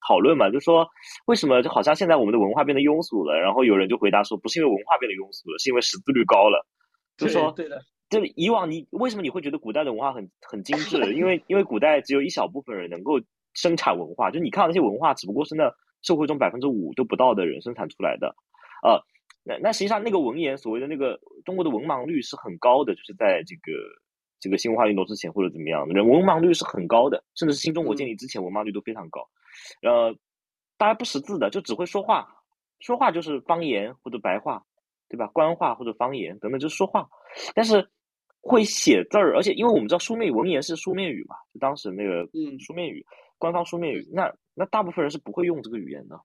讨论嘛，就说为什么就好像现在我们的文化变得庸俗了，然后有人就回答说，不是因为文化变得庸俗了，是因为识字率高了。就说对的，就以往你为什么你会觉得古代的文化很很精致？因为因为古代只有一小部分人能够生产文化，就你看到那些文化，只不过是那社会中百分之五都不到的人生产出来的，呃，那那实际上那个文言所谓的那个中国的文盲率是很高的，就是在这个这个新文化运动之前或者怎么样，人文盲率是很高的，甚至是新中国建立之前文盲率都非常高，呃，大家不识字的就只会说话，说话就是方言或者白话。对吧？官话或者方言等等，就是说话，但是会写字儿，而且因为我们知道书面文言是书面语嘛，就当时那个书面语，官方书面语，那那大部分人是不会用这个语言的，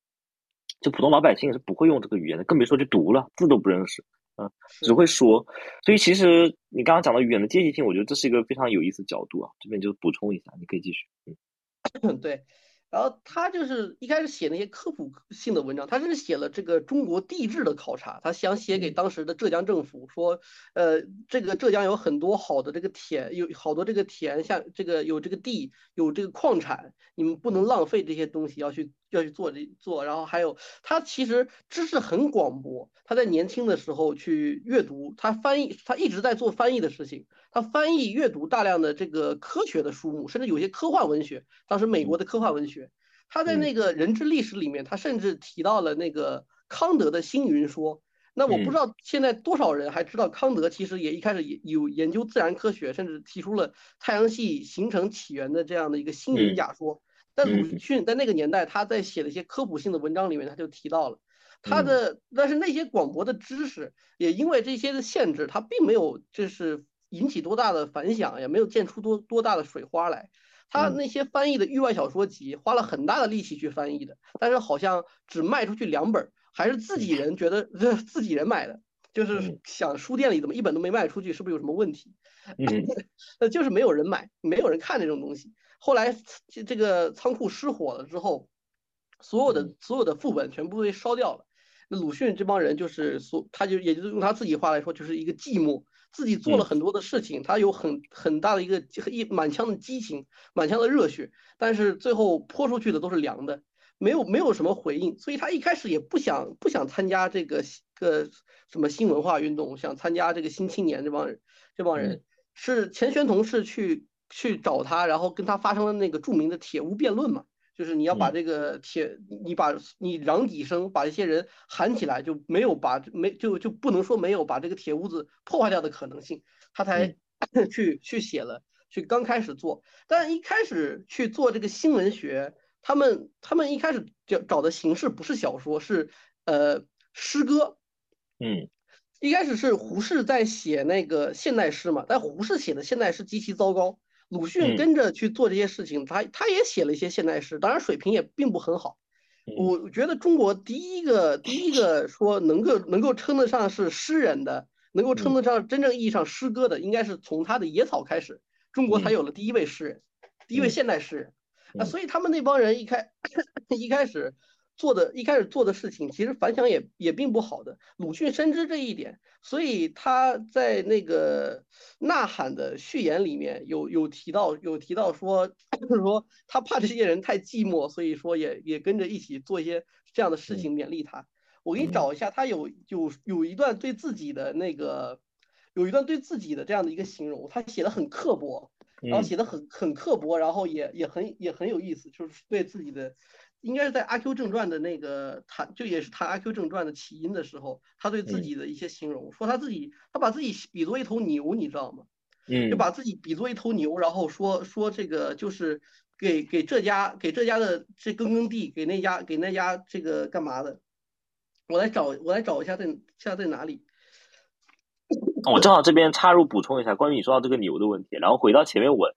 就普通老百姓是不会用这个语言的，更别说去读了，字都不认识，嗯，只会说。所以其实你刚刚讲的语言的阶级性，我觉得这是一个非常有意思的角度啊，这边就补充一下，你可以继续，嗯，对。然后他就是一开始写那些科普性的文章，他是写了这个中国地质的考察，他想写给当时的浙江政府说，呃，这个浙江有很多好的这个田，有好多这个田，像这个有这个地，有这个矿产，你们不能浪费这些东西，要去要去做这做。然后还有他其实知识很广博，他在年轻的时候去阅读，他翻译，他一直在做翻译的事情。他翻译阅读大量的这个科学的书目，甚至有些科幻文学。当时美国的科幻文学，他在那个人之历史里面，他甚至提到了那个康德的星云说。那我不知道现在多少人还知道康德其实也一开始也有研究自然科学，甚至提出了太阳系形成起源的这样的一个星云假说。但鲁迅在那个年代，他在写的一些科普性的文章里面，他就提到了他的，但是那些广博的知识也因为这些的限制，他并没有就是。引起多大的反响，也没有溅出多多大的水花来。他那些翻译的域外小说集，花了很大的力气去翻译的，但是好像只卖出去两本，还是自己人觉得这自己人买的，就是想书店里怎么一本都没卖出去，是不是有什么问题？那就是没有人买，没有人看这种东西。后来这这个仓库失火了之后，所有的所有的副本全部被烧掉了。那鲁迅这帮人就是所，他就也就是用他自己话来说，就是一个寂寞。自己做了很多的事情，他有很很大的一个一满腔的激情，满腔的热血，但是最后泼出去的都是凉的，没有没有什么回应，所以他一开始也不想不想参加这个个什么新文化运动，想参加这个新青年这帮人，这帮人是钱玄同是去去找他，然后跟他发生了那个著名的铁屋辩论嘛。就是你要把这个铁，你把你嚷几声，把这些人喊起来，就没有把没就就不能说没有把这个铁屋子破坏掉的可能性，他才 去去写了，去刚开始做，但一开始去做这个新闻学，他们他们一开始找找的形式不是小说，是呃诗歌，嗯，一开始是胡适在写那个现代诗嘛，但胡适写的现代诗极其糟糕。鲁迅跟着去做这些事情，他他也写了一些现代诗，当然水平也并不很好。我觉得中国第一个第一个说能够能够称得上是诗人的，能够称得上真正意义上诗歌的，应该是从他的《野草》开始，中国才有了第一位诗人，第一位现代诗人。啊，所以他们那帮人一开 一开始。做的一开始做的事情，其实反响也也并不好的。鲁迅深知这一点，所以他在那个《呐喊》的序言里面有有提到有提到说，说他怕这些人太寂寞，所以说也也跟着一起做一些这样的事情勉励他。我给你找一下，他有有有一段对自己的那个有一段对自己的这样的一个形容，他写的很刻薄，然后写的很很刻薄，然后也也很也很有意思，就是对自己的。应该是在《阿 Q 正传》的那个谈，就也是谈《阿 Q 正传》的起因的时候，他对自己的一些形容，说他自己，他把自己比作一头牛，你知道吗？嗯，就把自己比作一头牛，然后说说这个就是给给这家给这家的这耕耕地，给那家给那家这个干嘛的？我来找我来找一下在现在在哪里？我正好这边插入补充一下关于你说到这个牛的问题，然后回到前面我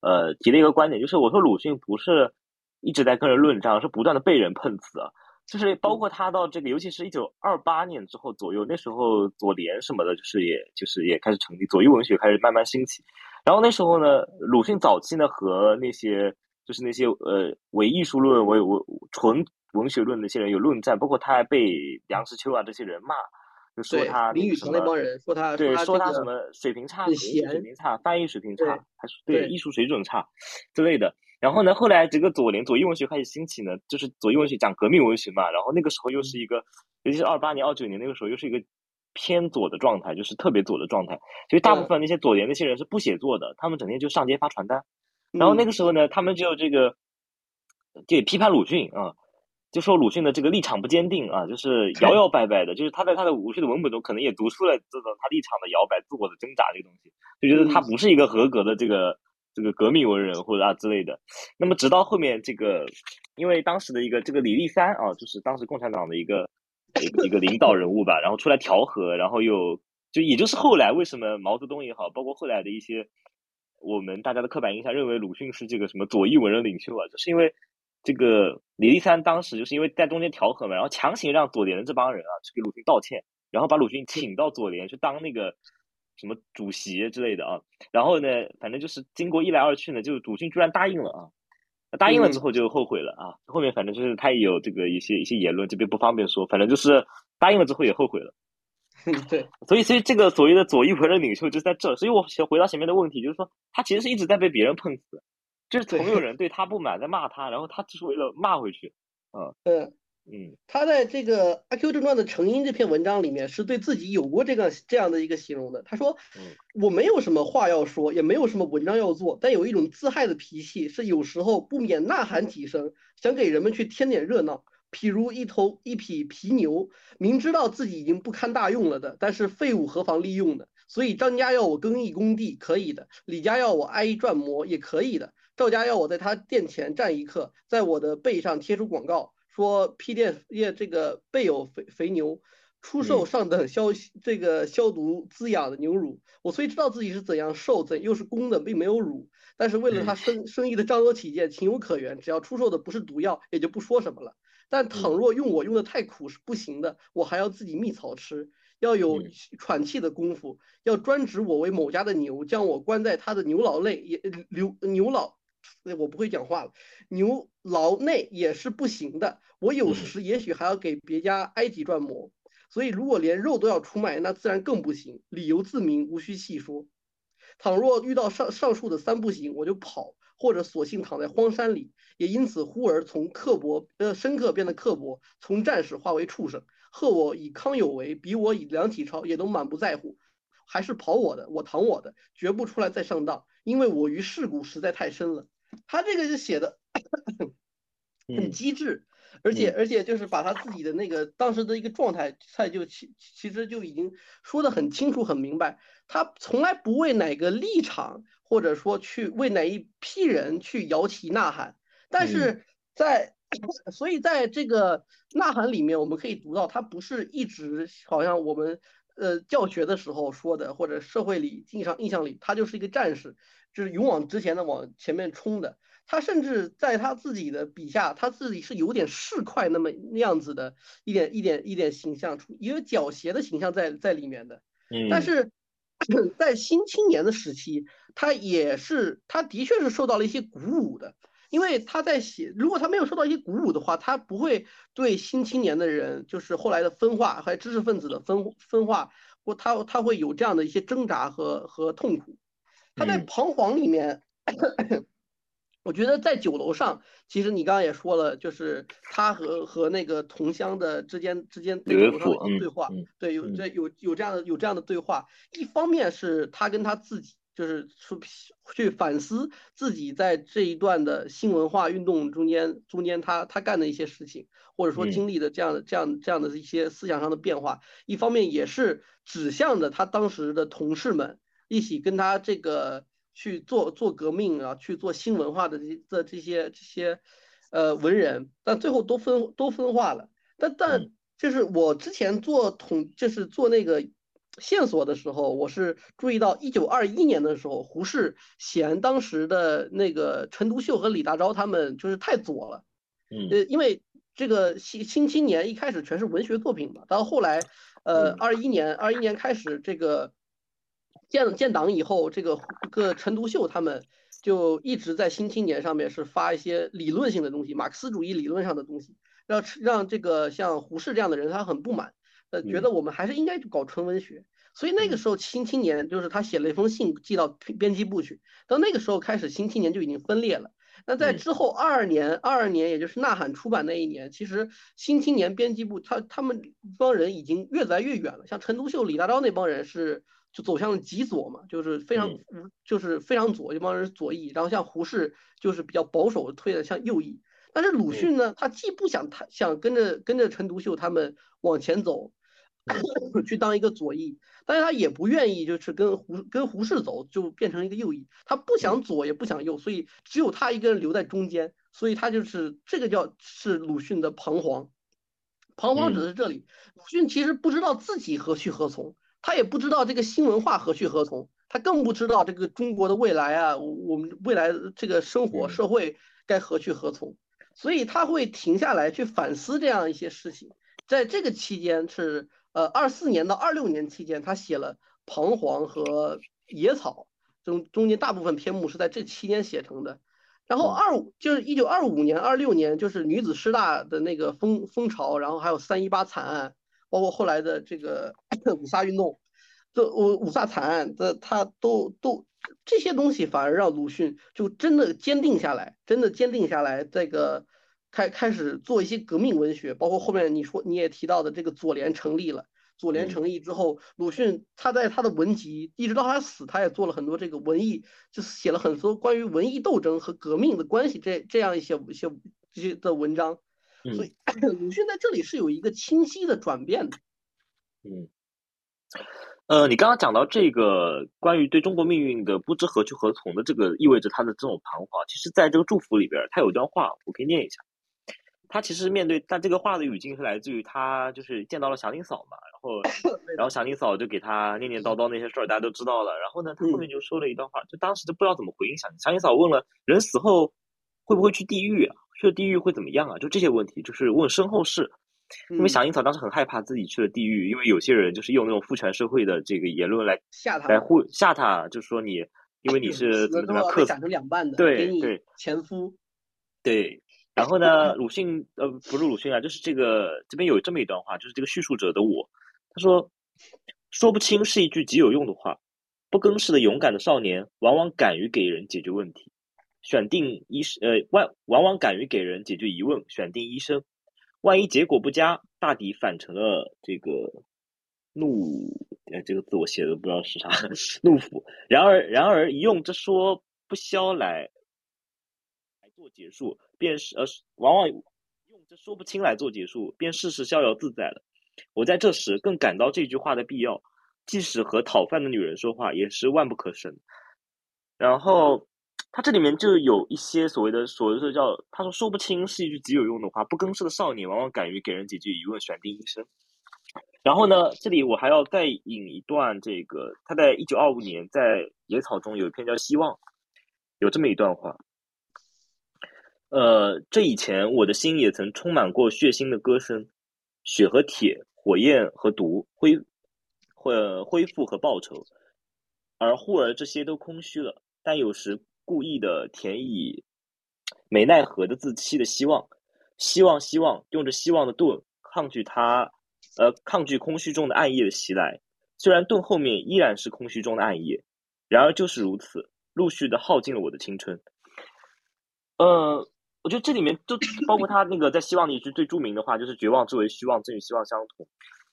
呃提了一个观点，就是我说鲁迅不是。一直在跟人论战，是不断的被人碰瓷，就是包括他到这个，尤其是一九二八年之后左右，那时候左联什么的，就是也就是也开始成立，左翼文学开始慢慢兴起。然后那时候呢，鲁迅早期呢和那些就是那些呃唯艺术论、唯唯纯文学论那些人有论战，包括他还被梁实秋啊这些人骂，就说他林语堂那帮人说他对说他什么水平差、水平差、翻译水平差，还是对艺术水准差之类的。然后呢，后来这个左联左翼文学开始兴起呢，就是左翼文学讲革命文学嘛。然后那个时候又是一个，尤其是二八年、二九年那个时候，又是一个偏左的状态，就是特别左的状态。所以大部分那些左联那些人是不写作的，他们整天就上街发传单。然后那个时候呢，他们就这个就批判鲁迅啊，就说鲁迅的这个立场不坚定啊，就是摇摇摆摆的。就是他在他的鲁迅的文本中，可能也读出了这种他立场的摇摆、自我的挣扎这个东西，就觉得他不是一个合格的这个。这个革命文人或者啊之类的，那么直到后面这个，因为当时的一个这个李立三啊，就是当时共产党的一个一个一个领导人物吧，然后出来调和，然后又就也就是后来为什么毛泽东也好，包括后来的一些我们大家的刻板印象认为鲁迅是这个什么左翼文人领袖啊，就是因为这个李立三当时就是因为在中间调和嘛，然后强行让左联的这帮人啊去给鲁迅道歉，然后把鲁迅请到左联去当那个。什么主席之类的啊，然后呢，反正就是经过一来二去呢，就鲁迅居然答应了啊，答应了之后就后悔了啊，后面反正就是他也有这个一些一些言论，这边不方便说，反正就是答应了之后也后悔了。对，所以所以这个所谓的左翼文人领袖就在这，所以我先回到前面的问题，就是说他其实是一直在被别人碰瓷，就是总有 人对他不满在骂他，然后他只是为了骂回去，嗯。嗯。嗯，他在这个《阿 Q 正传》的成因这篇文章里面是对自己有过这个这样的一个形容的。他说：“我没有什么话要说，也没有什么文章要做，但有一种自害的脾气，是有时候不免呐喊几声，想给人们去添点热闹。譬如一头一匹皮牛，明知道自己已经不堪大用了的，但是废物何妨利用呢？所以张家要我耕一工地，可以的；李家要我挨一转磨，也可以的；赵家要我在他店前站一刻，在我的背上贴出广告。”说批店业这个备有肥肥牛，出售上等消这个消毒滋养的牛乳。我虽知道自己是怎样受，怎又是公的，并没有乳，但是为了他生生意的张罗起见，情有可原。只要出售的不是毒药，也就不说什么了。但倘若用我用的太苦是不行的，我还要自己觅草吃，要有喘气的功夫，要专指我为某家的牛，将我关在他的牛牢内，也牛牛老。我不会讲话了，牛牢内也是不行的。我有时也许还要给别家埃及转磨，所以如果连肉都要出卖，那自然更不行。理由自明，无需细说。倘若遇到上上述的三不行，我就跑，或者索性躺在荒山里。也因此忽而从刻薄呃深刻变得刻薄，从战士化为畜生。贺我以康有为，比我以梁启超，也都满不在乎，还是跑我的，我躺我的，绝不出来再上当，因为我于世故实在太深了。他这个就写的很机智，而且而且就是把他自己的那个当时的一个状态，他就其其实就已经说的很清楚很明白。他从来不为哪个立场，或者说去为哪一批人去摇旗呐喊，但是在所以在这个呐喊里面，我们可以读到他不是一直好像我们呃教学的时候说的，或者社会里印象印象里，他就是一个战士。就是勇往直前的往前面冲的，他甚至在他自己的笔下，他自己是有点市侩那么那样子的一点一点一点形象出，一个狡黠的形象在在里面的。嗯，但是在新青年的时期，他也是他的确是受到了一些鼓舞的，因为他在写，如果他没有受到一些鼓舞的话，他不会对新青年的人，就是后来的分化和知识分子的分分化，或他他会有这样的一些挣扎和和痛苦。他在彷徨里面，我觉得在酒楼上，其实你刚刚也说了，就是他和和那个同乡的之间之间在酒楼上的对话，对，有这有有这样的有这样的对话。一方面是他跟他自己，就是去去反思自己在这一段的新文化运动中间中间他他干的一些事情，或者说经历的这样的这样这样的一些思想上的变化。一方面也是指向着他当时的同事们。一起跟他这个去做做革命啊，去做新文化的这这这些这些呃文人，但最后都分都分化了。但但就是我之前做统就是做那个线索的时候，我是注意到一九二一年的时候，胡适嫌当时的那个陈独秀和李大钊他们就是太左了。嗯，呃，因为这个新新青年一开始全是文学作品嘛，到后来呃二一年二一年开始这个。建建党以后，这个个陈独秀他们就一直在《新青年》上面是发一些理论性的东西，马克思主义理论上的东西，让让这个像胡适这样的人他很不满，呃，觉得我们还是应该搞纯文学。所以那个时候，《新青年》就是他写了一封信寄到编辑部去。到那个时候开始，《新青年》就已经分裂了。那在之后二二年，二二年也就是《呐喊》出版那一年，其实《新青年》编辑部他他们帮人已经越来越远了。像陈独秀、李大钊那帮人是就走向了极左嘛，就是非常就是非常左，这帮人是左翼。然后像胡适就是比较保守，推的向右翼。但是鲁迅呢，他既不想他想跟着跟着陈独秀他们往前走。去当一个左翼，但是他也不愿意，就是跟胡跟胡适走，就变成一个右翼。他不想左也不想右，所以只有他一个人留在中间。所以他就是这个叫是鲁迅的彷徨。彷徨指的是这里，鲁迅其实不知道自己何去何从，他也不知道这个新文化何去何从，他更不知道这个中国的未来啊，我们未来这个生活社会该何去何从。所以他会停下来去反思这样一些事情。在这个期间是。呃，二四年到二六年期间，他写了《彷徨》和《野草》，中中间大部分篇目是在这期间写成的。然后二五就是一九二五年、二六年，就是女子师大的那个风风潮，然后还有三一八惨案，包括后来的这个 五卅运动，这五五卅惨案这，他都都这些东西反而让鲁迅就真的坚定下来，真的坚定下来这个。开开始做一些革命文学，包括后面你说你也提到的这个左联成立了。左联成立之后，鲁迅他在他的文集一直到他死，他也做了很多这个文艺，就是写了很多关于文艺斗争和革命的关系这这样一些一些这些的文章。所以 鲁迅在这里是有一个清晰的转变的。嗯，呃，你刚刚讲到这个关于对中国命运的不知何去何从的这个，意味着他的这种彷徨。其实，在这个祝福里边，他有一段话，我可以念一下。他其实面对，但这个话的语境是来自于他就是见到了祥林嫂嘛，然后，然后祥林嫂就给他念念叨叨那些事儿，大家都知道了。然后呢，他后面就说了一段话，就当时就不知道怎么回应祥祥林嫂问了，人死后会不会去地狱啊？去了地狱会怎么样啊？就这些问题，就是问身后事。因为祥林嫂当时很害怕自己去了地狱，因为有些人就是用那种父权社会的这个言论来吓他，来护吓他，就说你因为你是怎么怎么克斩成两半的，对对，前夫，对。然后呢，鲁迅呃不是鲁迅啊，就是这个这边有这么一段话，就是这个叙述者的我，他说说不清是一句极有用的话。不更事的勇敢的少年，往往敢于给人解决问题，选定医生呃万往往敢于给人解决疑问，选定医生。万一结果不佳，大抵反成了这个怒呃这个字我写的不知道是啥 怒斧。然而然而一用这说不消来做结束。便是呃，往往用这说不清来做结束，便事事逍遥自在了。我在这时更感到这句话的必要，即使和讨饭的女人说话，也是万不可省。然后他这里面就有一些所谓的所谓的叫，他说说不清是一句极有用的话。不更事的少年，往往敢于给人解决疑问，选定一生。然后呢，这里我还要再引一段，这个他在一九二五年在《野草》中有一篇叫《希望》，有这么一段话。呃，这以前我的心也曾充满过血腥的歌声，血和铁，火焰和毒，恢，或恢复和报仇，而忽而这些都空虚了。但有时故意的填以没奈何的自欺的希望，希望希望用着希望的盾抗拒它，呃，抗拒空虚中的暗夜的袭来。虽然盾后面依然是空虚中的暗夜，然而就是如此，陆续的耗尽了我的青春。呃。我觉得这里面就包括他那个在希望里一句最著名的话，就是“绝望之为虚妄，正与希望相同”。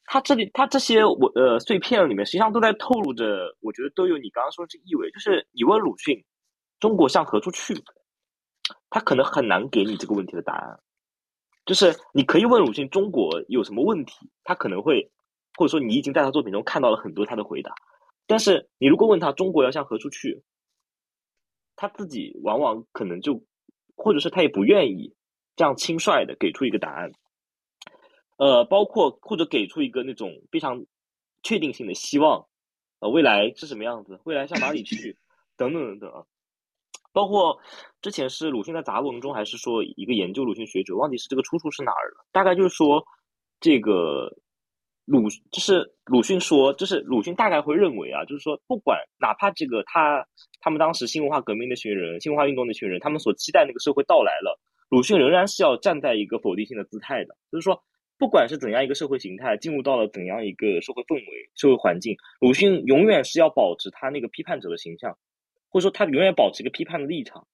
他这里他这些我呃碎片里面，实际上都在透露着，我觉得都有你刚刚说的这意味。就是你问鲁迅，中国向何处去，他可能很难给你这个问题的答案。就是你可以问鲁迅，中国有什么问题，他可能会或者说你已经在他作品中看到了很多他的回答。但是你如果问他中国要向何处去，他自己往往可能就。或者是他也不愿意这样轻率的给出一个答案，呃，包括或者给出一个那种非常确定性的希望，呃，未来是什么样子，未来向哪里去，等等等等啊，包括之前是鲁迅在杂文中，还是说一个研究鲁迅学者，忘记是这个出处是哪儿了，大概就是说这个。鲁就是鲁迅说，就是鲁迅大概会认为啊，就是说，不管哪怕这个他他们当时新文化革命那群人、新文化运动那群人，他们所期待那个社会到来了，鲁迅仍然是要站在一个否定性的姿态的。就是说，不管是怎样一个社会形态，进入到了怎样一个社会氛围、社会环境，鲁迅永远是要保持他那个批判者的形象，或者说他永远保持一个批判的立场。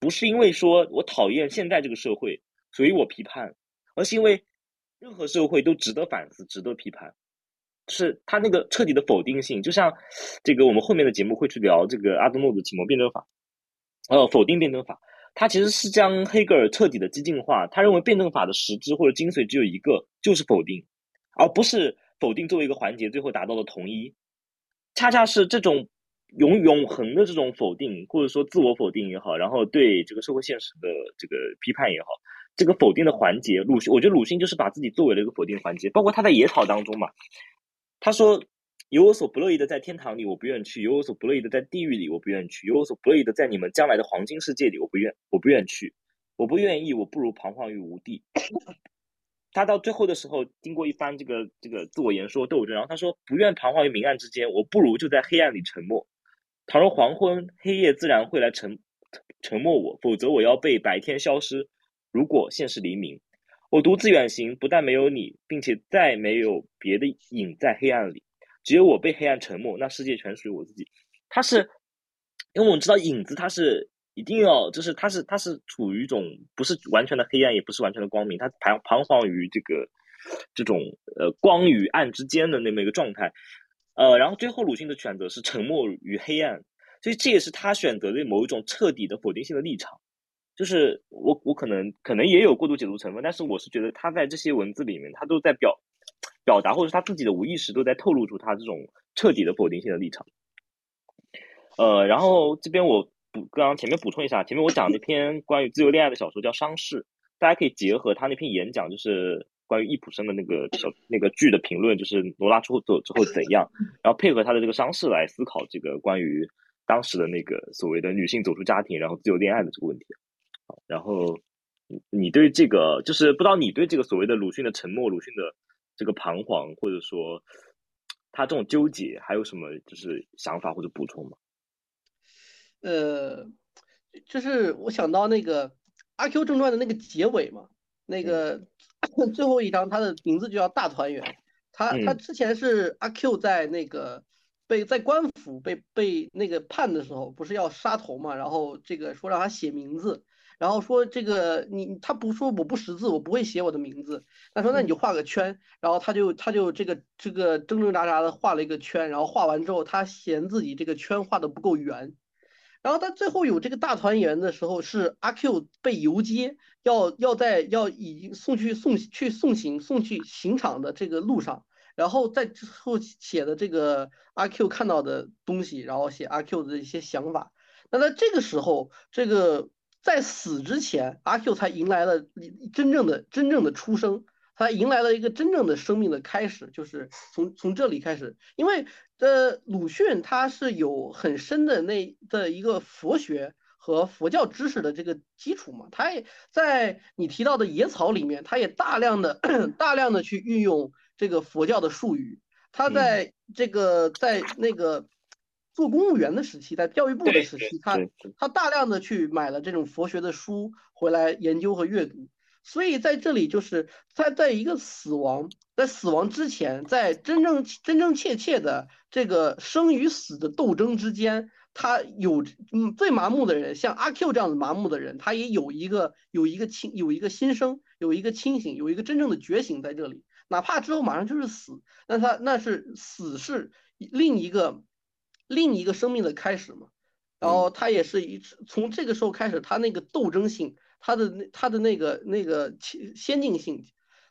不是因为说我讨厌现在这个社会，所以我批判，而是因为任何社会都值得反思，值得批判。是他那个彻底的否定性，就像这个我们后面的节目会去聊这个阿多诺的启蒙辩证法，呃，否定辩证法，他其实是将黑格尔彻底的激进化。他认为辩证法的实质或者精髓只有一个，就是否定，而不是否定作为一个环节，最后达到了统一。恰恰是这种永永恒的这种否定，或者说自我否定也好，然后对这个社会现实的这个批判也好，这个否定的环节，鲁迅，我觉得鲁迅就是把自己作为了一个否定环节，包括他在野草当中嘛。他说：“有我所不乐意的在天堂里，我不愿去；有我所不乐意的在地狱里，我不愿去；有我所不乐意的在你们将来的黄金世界里，我不愿，我不愿去。我不愿意，我不如彷徨于无地。”他到最后的时候，经过一番这个这个自我言说斗争，然后他说：“不愿彷徨于明暗之间，我不如就在黑暗里沉默。倘若黄昏黑夜自然会来沉沉默我，否则我要被白天消失。如果现实黎明。”我独自远行，不但没有你，并且再没有别的影在黑暗里，只有我被黑暗沉默，那世界全属于我自己。它是，因为我们知道影子，它是一定要，就是它是它是处于一种不是完全的黑暗，也不是完全的光明，它彷彷徨于这个这种呃光与暗之间的那么一个状态。呃，然后最后鲁迅的选择是沉默于黑暗，所以这也是他选择的某一种彻底的否定性的立场。就是我，我可能可能也有过度解读成分，但是我是觉得他在这些文字里面，他都在表表达，或者是他自己的无意识都在透露出他这种彻底的否定性的立场。呃，然后这边我补刚刚前面补充一下，前面我讲那篇关于自由恋爱的小说叫《伤逝》，大家可以结合他那篇演讲，就是关于易卜生的那个小那个剧的评论，就是罗拉出走之后怎样，然后配合他的这个伤势来思考这个关于当时的那个所谓的女性走出家庭然后自由恋爱的这个问题。然后，你对这个就是不知道你对这个所谓的鲁迅的沉默、鲁迅的这个彷徨，或者说他这种纠结，还有什么就是想法或者补充吗？呃，就是我想到那个《阿 Q 正传》的那个结尾嘛，那个最后一章，他的名字就叫大团圆。他他之前是阿 Q 在那个被在官府被被那个判的时候，不是要杀头嘛，然后这个说让他写名字。然后说这个你他不说我不识字，我不会写我的名字。他说那你就画个圈，然后他就他就这个这个挣挣扎扎的画了一个圈，然后画完之后他嫌自己这个圈画的不够圆，然后他最后有这个大团圆的时候是阿 Q 被游街，要要在要已经送去送去送行送去刑场的这个路上，然后在之后写的这个阿 Q 看到的东西，然后写阿 Q 的一些想法。那在这个时候这个。在死之前，阿 Q 才迎来了真正的真正的出生，他迎来了一个真正的生命的开始，就是从从这里开始。因为呃，鲁迅他是有很深的那的一个佛学和佛教知识的这个基础嘛，他也在你提到的野草里面，他也大量的 大量的去运用这个佛教的术语，他在这个在那个。做公务员的时期，在教育部的时期，他他大量的去买了这种佛学的书回来研究和阅读，所以在这里就是他在一个死亡在死亡之前，在真正真真切切的这个生与死的斗争之间，他有嗯最麻木的人，像阿 Q 这样的麻木的人，他也有一个有一个清有一个新生，有一个清醒，有一个真正的觉醒在这里，哪怕之后马上就是死，那他那是死是另一个。另一个生命的开始嘛，然后他也是一从这个时候开始，他那个斗争性，他的那他的那个那个先先进性，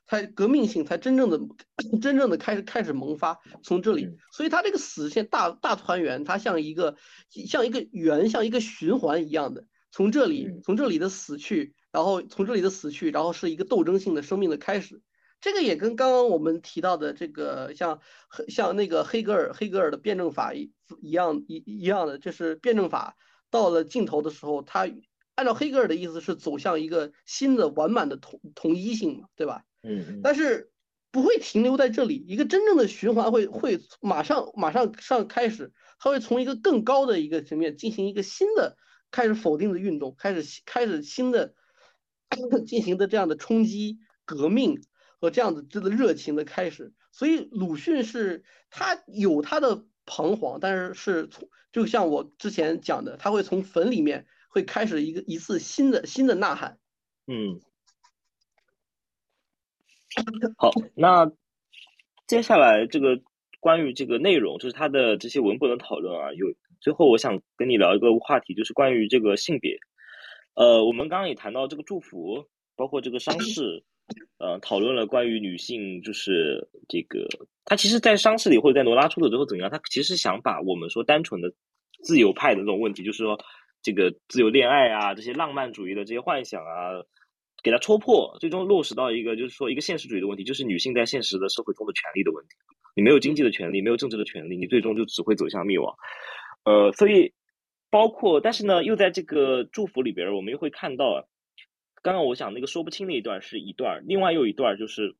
才革命性才真正的 真正的开始开始萌发，从这里，所以他这个死线大大团圆，它像一个像一个圆，像一个循环一样的，从这里从这里的死去，然后从这里的死去，然后是一个斗争性的生命的开始。这个也跟刚刚我们提到的这个像像那个黑格尔黑格尔的辩证法一一样一一样的，就是辩证法到了尽头的时候，它按照黑格尔的意思是走向一个新的完满的统统一性嘛，对吧？嗯。但是不会停留在这里，一个真正的循环会会马上马上上开始，它会从一个更高的一个层面进行一个新的开始否定的运动，开始开始新的 进行的这样的冲击革命。和这样的这个热情的开始，所以鲁迅是他有他的彷徨，但是是从就像我之前讲的，他会从坟里面会开始一个一次新的新的呐喊。嗯，好，那接下来这个关于这个内容，就是它的这些文本的讨论啊，有最后我想跟你聊一个话题，就是关于这个性别。呃，我们刚刚也谈到这个祝福，包括这个伤势，呃，讨论了关于女性，就是这个，他其实，在伤势里或者在罗拉出走之后怎样，他其实想把我们说单纯的自由派的这种问题，就是说这个自由恋爱啊，这些浪漫主义的这些幻想啊。给它戳破，最终落实到一个，就是说一个现实主义的问题，就是女性在现实的社会中的权利的问题。你没有经济的权利，没有政治的权利，你最终就只会走向灭亡。呃，所以包括，但是呢，又在这个祝福里边，我们又会看到，刚刚我想那个说不清那一段是一段，另外又一段就是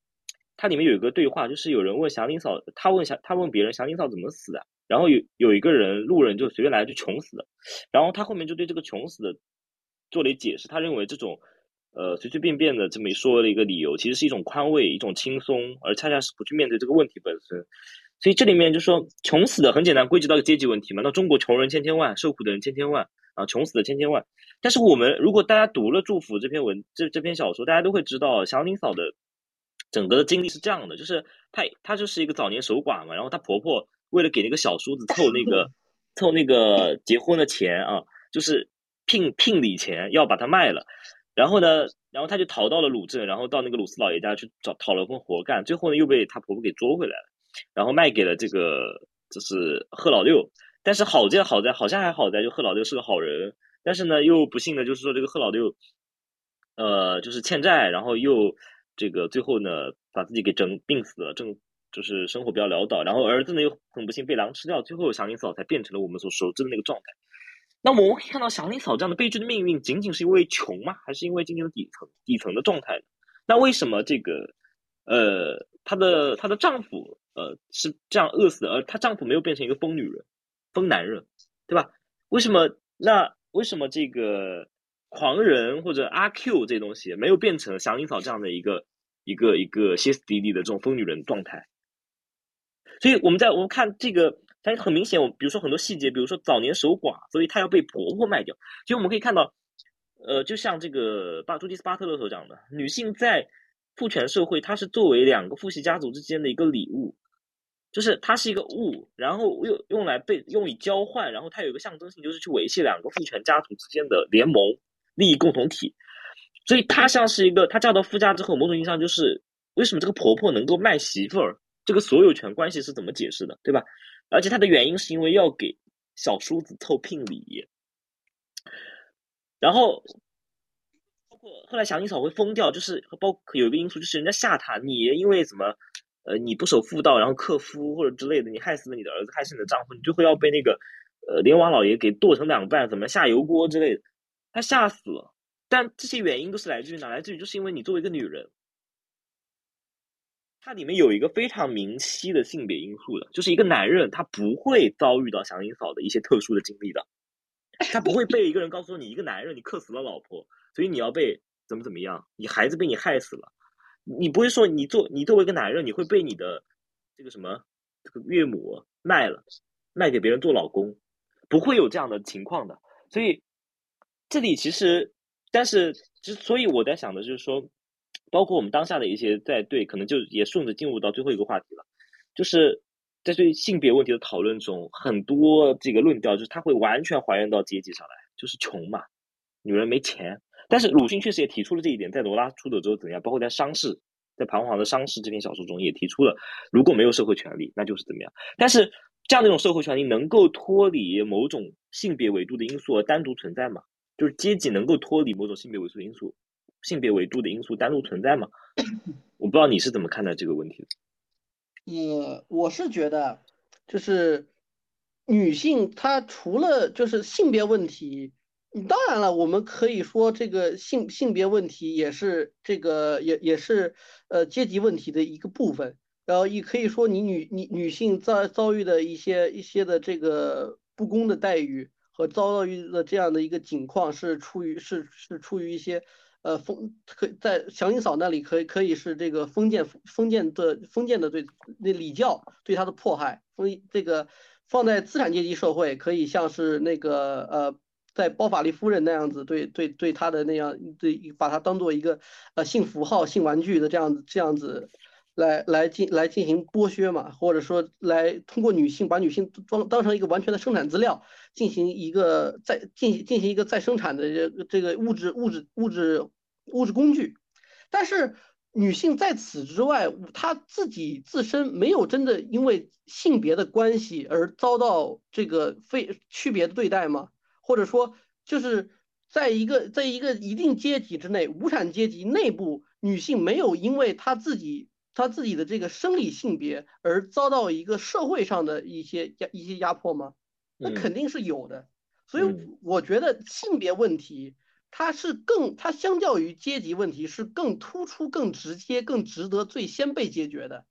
它里面有一个对话，就是有人问祥林嫂，他问祥，他问别人祥林嫂怎么死的，然后有有一个人路人就随便来就穷死的，然后他后面就对这个穷死的做了一解释，他认为这种。呃，随随便便的这么一说的一个理由，其实是一种宽慰，一种轻松，而恰恰是不去面对这个问题本身。所以这里面就说，穷死的很简单，归结到个阶级问题嘛。那中国穷人千千万，受苦的人千千万啊，穷死的千千万。但是我们如果大家读了《祝福》这篇文，这这篇小说，大家都会知道，祥林嫂的整个的经历是这样的，就是她她就是一个早年守寡嘛，然后她婆婆为了给那个小叔子凑那个凑那个结婚的钱啊，就是聘聘礼钱，要把她卖了。然后呢，然后他就逃到了鲁镇，然后到那个鲁斯老爷家去找讨了份活干，最后呢又被他婆婆给捉回来了，然后卖给了这个就是贺老六。但是好在好在好像还好在就贺老六是个好人，但是呢又不幸的就是说这个贺老六，呃就是欠债，然后又这个最后呢把自己给整病死了，正就是生活比较潦倒，然后儿子呢又很不幸被狼吃掉，最后祥林嫂才变成了我们所熟知的那个状态。那么我们可以看到祥林嫂这样的悲剧的命运，仅仅是因为穷吗？还是因为今天的底层底层的状态？那为什么这个呃，她的她的丈夫呃是这样饿死的，而她丈夫没有变成一个疯女人、疯男人，对吧？为什么？那为什么这个狂人或者阿 Q 这东西没有变成祥林嫂这样的一个一个一个歇斯底里的这种疯女人状态？所以我们在我们看这个。但很明显，我比如说很多细节，比如说早年守寡，所以她要被婆婆卖掉。其实我们可以看到，呃，就像这个巴朱迪斯巴特勒所讲的，女性在父权社会，她是作为两个父系家族之间的一个礼物，就是它是一个物，然后又用来被用以交换，然后它有一个象征性，就是去维系两个父权家族之间的联盟利益共同体。所以她像是一个，她嫁到夫家之后，某种意义上就是为什么这个婆婆能够卖媳妇儿，这个所有权关系是怎么解释的，对吧？而且他的原因是因为要给小叔子凑聘礼，然后包括后来祥林嫂会疯掉，就是包有一个因素就是人家吓他，你因为怎么呃你不守妇道，然后克夫或者之类的，你害死了你的儿子，害死你的丈夫，你就会要被那个呃连王老爷给剁成两半，怎么下油锅之类的，他吓死了。但这些原因都是来自于哪？来自于就是因为你作为一个女人。它里面有一个非常明晰的性别因素的，就是一个男人他不会遭遇到祥林嫂的一些特殊的经历的，他不会被一个人告诉你一个男人你克死了老婆，所以你要被怎么怎么样，你孩子被你害死了，你不会说你做你作为一个男人你会被你的这个什么这个岳母卖了，卖给别人做老公，不会有这样的情况的。所以这里其实，但是之所以我在想的就是说。包括我们当下的一些在对，可能就也顺着进入到最后一个话题了，就是在对性别问题的讨论中，很多这个论调就是它会完全还原到阶级上来，就是穷嘛，女人没钱。但是鲁迅确实也提出了这一点，在罗拉出走之后怎样，包括在伤逝，在彷徨的伤逝这篇小说中也提出了，如果没有社会权利，那就是怎么样。但是这样的一种社会权利能够脱离某种性别维度的因素而单独存在吗？就是阶级能够脱离某种性别维度的因素？性别维度的因素单独存在吗？我不知道你是怎么看待这个问题的。呃，我是觉得，就是女性她除了就是性别问题，当然了，我们可以说这个性性别问题也是这个也也是呃阶级问题的一个部分。然后也可以说，你女你女性遭遭遇的一些一些的这个不公的待遇和遭遇的这样的一个境况，是出于是是出于一些。呃，封可以在祥林嫂那里可以可以是这个封建封建的封建的对那礼教对他的迫害，封这个放在资产阶级社会可以像是那个呃在包法利夫人那样子对对对他的那样对把他当做一个呃性符号、性玩具的这样子这样子来来进来进行剥削嘛，或者说来通过女性把女性装当成一个完全的生产资料进行一个再进进行一个再生产的这个这个物质物质物质物质工具，但是。女性在此之外，她自己自身没有真的因为性别的关系而遭到这个非区别的对待吗？或者说，就是在一个在一个一定阶级之内，无产阶级内部，女性没有因为她自己她自己的这个生理性别而遭到一个社会上的一些压一些压迫吗？那肯定是有的。所以我觉得性别问题。它是更，它相较于阶级问题是更突出、更直接、更值得最先被解决的。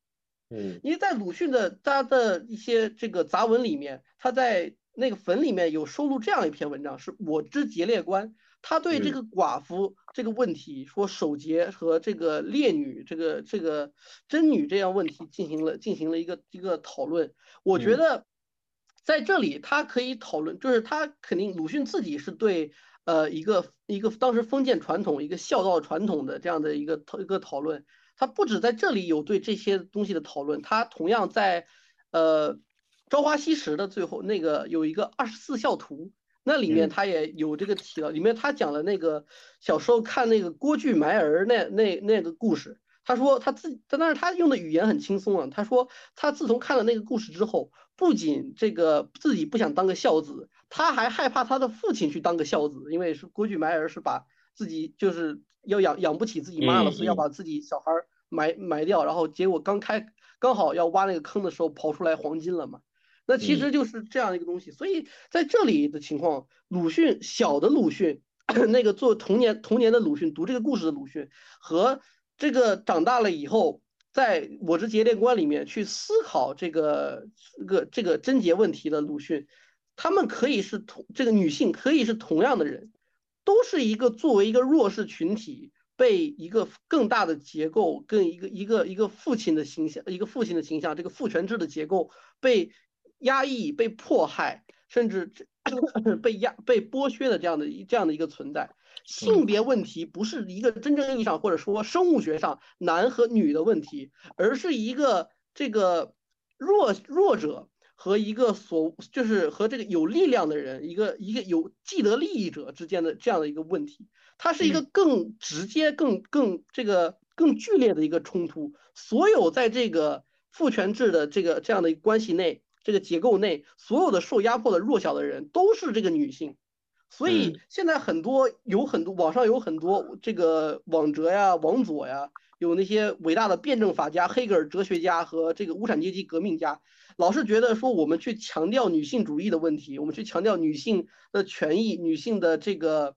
嗯，因为在鲁迅的他的一些这个杂文里面，他在那个坟里面有收录这样一篇文章，是我之节烈观。他对这个寡妇这个问题，说守节和这个烈女、这个这个贞女这样问题进行了进行了一个一个讨论。我觉得在这里他可以讨论，就是他肯定鲁迅自己是对。呃，一个一个当时封建传统、一个孝道传统的这样的一个讨一个讨论，他不止在这里有对这些东西的讨论，他同样在呃《朝花夕拾》的最后那个有一个二十四孝图，那里面他也有这个提到，里面他讲了那个小时候看那个郭巨埋儿那那那个故事。他说他自，但是他用的语言很轻松啊。他说他自从看了那个故事之后，不仅这个自己不想当个孝子，他还害怕他的父亲去当个孝子，因为是郭巨埋儿是把自己就是要养养不起自己妈了，所以要把自己小孩埋埋掉，然后结果刚开刚好要挖那个坑的时候刨出来黄金了嘛。那其实就是这样一个东西。所以在这里的情况，鲁迅小的鲁迅，那个做童年童年的鲁迅读这个故事的鲁迅和。这个长大了以后，在我之节烈观里面去思考这个这个这个贞洁问题的鲁迅，他们可以是同这个女性可以是同样的人，都是一个作为一个弱势群体被一个更大的结构跟一个一个一个父亲的形象一个父亲的形象这个父权制的结构被压抑被迫害甚至 被压被剥削的这样的一这样的一个存在。性别问题不是一个真正意义上或者说生物学上男和女的问题，而是一个这个弱弱者和一个所就是和这个有力量的人，一个一个有既得利益者之间的这样的一个问题，它是一个更直接、更更这个更剧烈的一个冲突。所有在这个父权制的这个这样的关系内，这个结构内，所有的受压迫的弱小的人都是这个女性。所以现在很多有很多网上有很多这个网哲呀、网左呀，有那些伟大的辩证法家、黑格尔哲学家和这个无产阶级革命家，老是觉得说我们去强调女性主义的问题，我们去强调女性的权益、女性的这个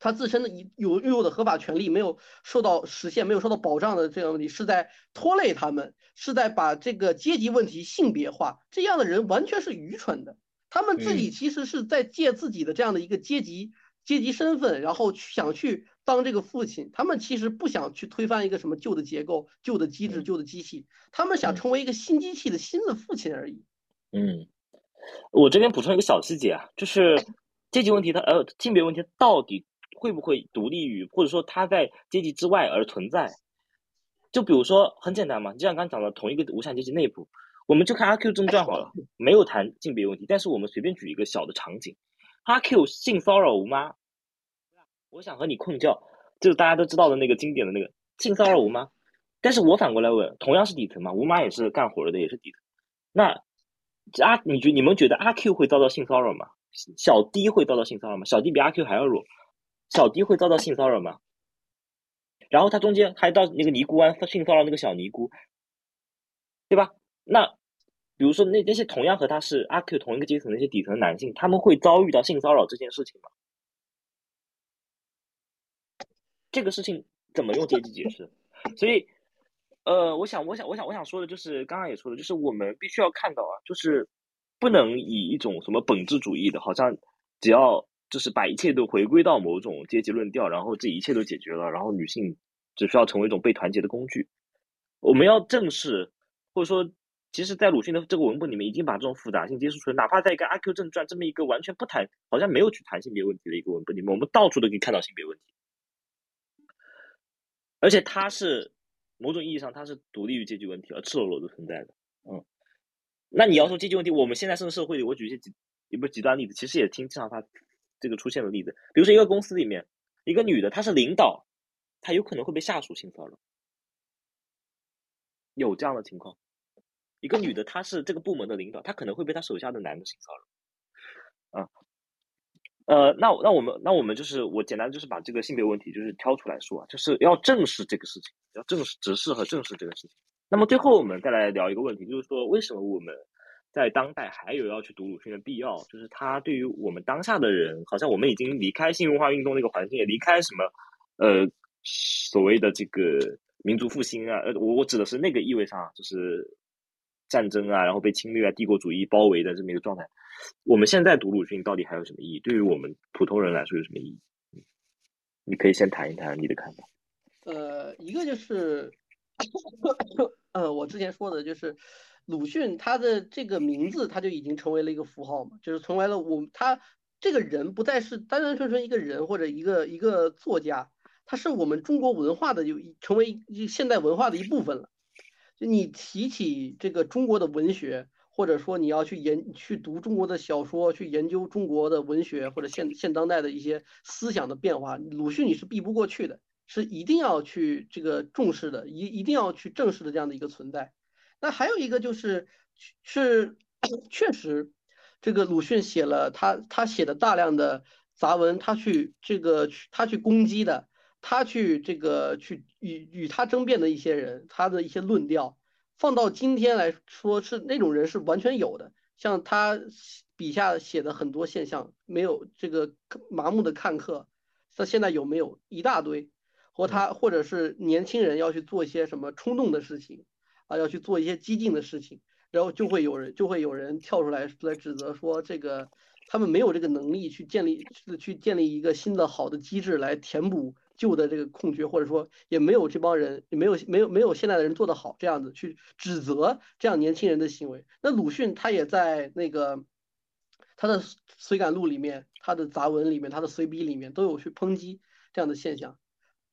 她自身的有拥有的合法权利没有受到实现、没有受到保障的这样问题，是在拖累他们，是在把这个阶级问题性别化。这样的人完全是愚蠢的。他们自己其实是在借自己的这样的一个阶级阶级身份，然后想去当这个父亲。他们其实不想去推翻一个什么旧的结构、旧的机制、旧的机器，他们想成为一个新机器的新的父亲而已。嗯，我这边补充一个小细节啊，就是阶级问题，它呃性别问题到底会不会独立于，或者说它在阶级之外而存在？就比如说很简单嘛，就像刚讲的，同一个无产阶级内部。我们就看阿 Q 正传好了，没有谈性别问题，但是我们随便举一个小的场景，阿 Q 性骚扰吴妈，我想和你困觉，就是大家都知道的那个经典的那个性骚扰吴妈，但是我反过来问，同样是底层嘛，吴妈也是干活的，也是底层，那阿你觉你们觉得阿 Q 会遭到性骚扰吗？小 D 会遭到性骚扰吗？小 D 比阿 Q 还要弱，小 D 会遭到性骚扰吗？然后他中间还到那个尼姑庵性骚扰那个小尼姑，对吧？那。比如说，那那些同样和他是阿 Q 同一个阶层那些底层男性，他们会遭遇到性骚扰这件事情吗？这个事情怎么用阶级解释？所以，呃，我想，我想，我想，我想说的就是，刚刚也说的，就是我们必须要看到啊，就是不能以一种什么本质主义的，好像只要就是把一切都回归到某种阶级论调，然后这一切都解决了，然后女性只需要成为一种被团结的工具。我们要正视，或者说。其实，在鲁迅的这个文本里面，已经把这种复杂性揭示出来。哪怕在一个《阿 Q 正传》这么一个完全不谈，好像没有去谈性别问题的一个文本里面，我们到处都可以看到性别问题。而且，它是某种意义上，它是独立于阶级问题而赤裸裸的存在的。嗯，那你要说阶级问题，我们现在甚至社会里，我举一些极也不是极端例子，其实也挺经常发这个出现的例子。比如说，一个公司里面，一个女的，她是领导，她有可能会被下属性骚扰，有这样的情况。一个女的，她是这个部门的领导，她可能会被她手下的男的性骚扰。啊，呃，那那我们那我们就是我简单就是把这个性别问题就是挑出来说，就是要正视这个事情，要正视直视和正视这个事情。那么最后我们再来聊一个问题，就是说为什么我们在当代还有要去读鲁迅的必要？就是他对于我们当下的人，好像我们已经离开新文化运动那个环境，也离开什么呃所谓的这个民族复兴啊，呃，我我指的是那个意味上，就是。战争啊，然后被侵略啊，帝国主义包围的这么一个状态，我们现在读鲁迅到底还有什么意义？对于我们普通人来说有什么意义？你可以先谈一谈你的看法。呃，一个就是，呃，我之前说的就是鲁迅他的这个名字他就已经成为了一个符号嘛，就是成为了我他这个人不再是单单纯纯一个人或者一个一个作家，他是我们中国文化的有成为一现代文化的一部分了。就你提起这个中国的文学，或者说你要去研去读中国的小说，去研究中国的文学或者现现当代的一些思想的变化，鲁迅你是避不过去的，是一定要去这个重视的，一一定要去正视的这样的一个存在。那还有一个就是是确实，这个鲁迅写了他他写的大量的杂文，他去这个他去攻击的。他去这个去与与他争辩的一些人，他的一些论调，放到今天来说是那种人是完全有的。像他笔下写的很多现象，没有这个麻木的看客，他现在有没有一大堆？或他或者是年轻人要去做一些什么冲动的事情啊，要去做一些激进的事情，然后就会有人就会有人跳出来来指责说这个他们没有这个能力去建立去建立一个新的好的机制来填补。旧的这个空缺，或者说也没有这帮人，也没有没有没有现在的人做得好，这样子去指责这样年轻人的行为。那鲁迅他也在那个他的随感录里面、他的杂文里面、他的随笔里面都有去抨击这样的现象。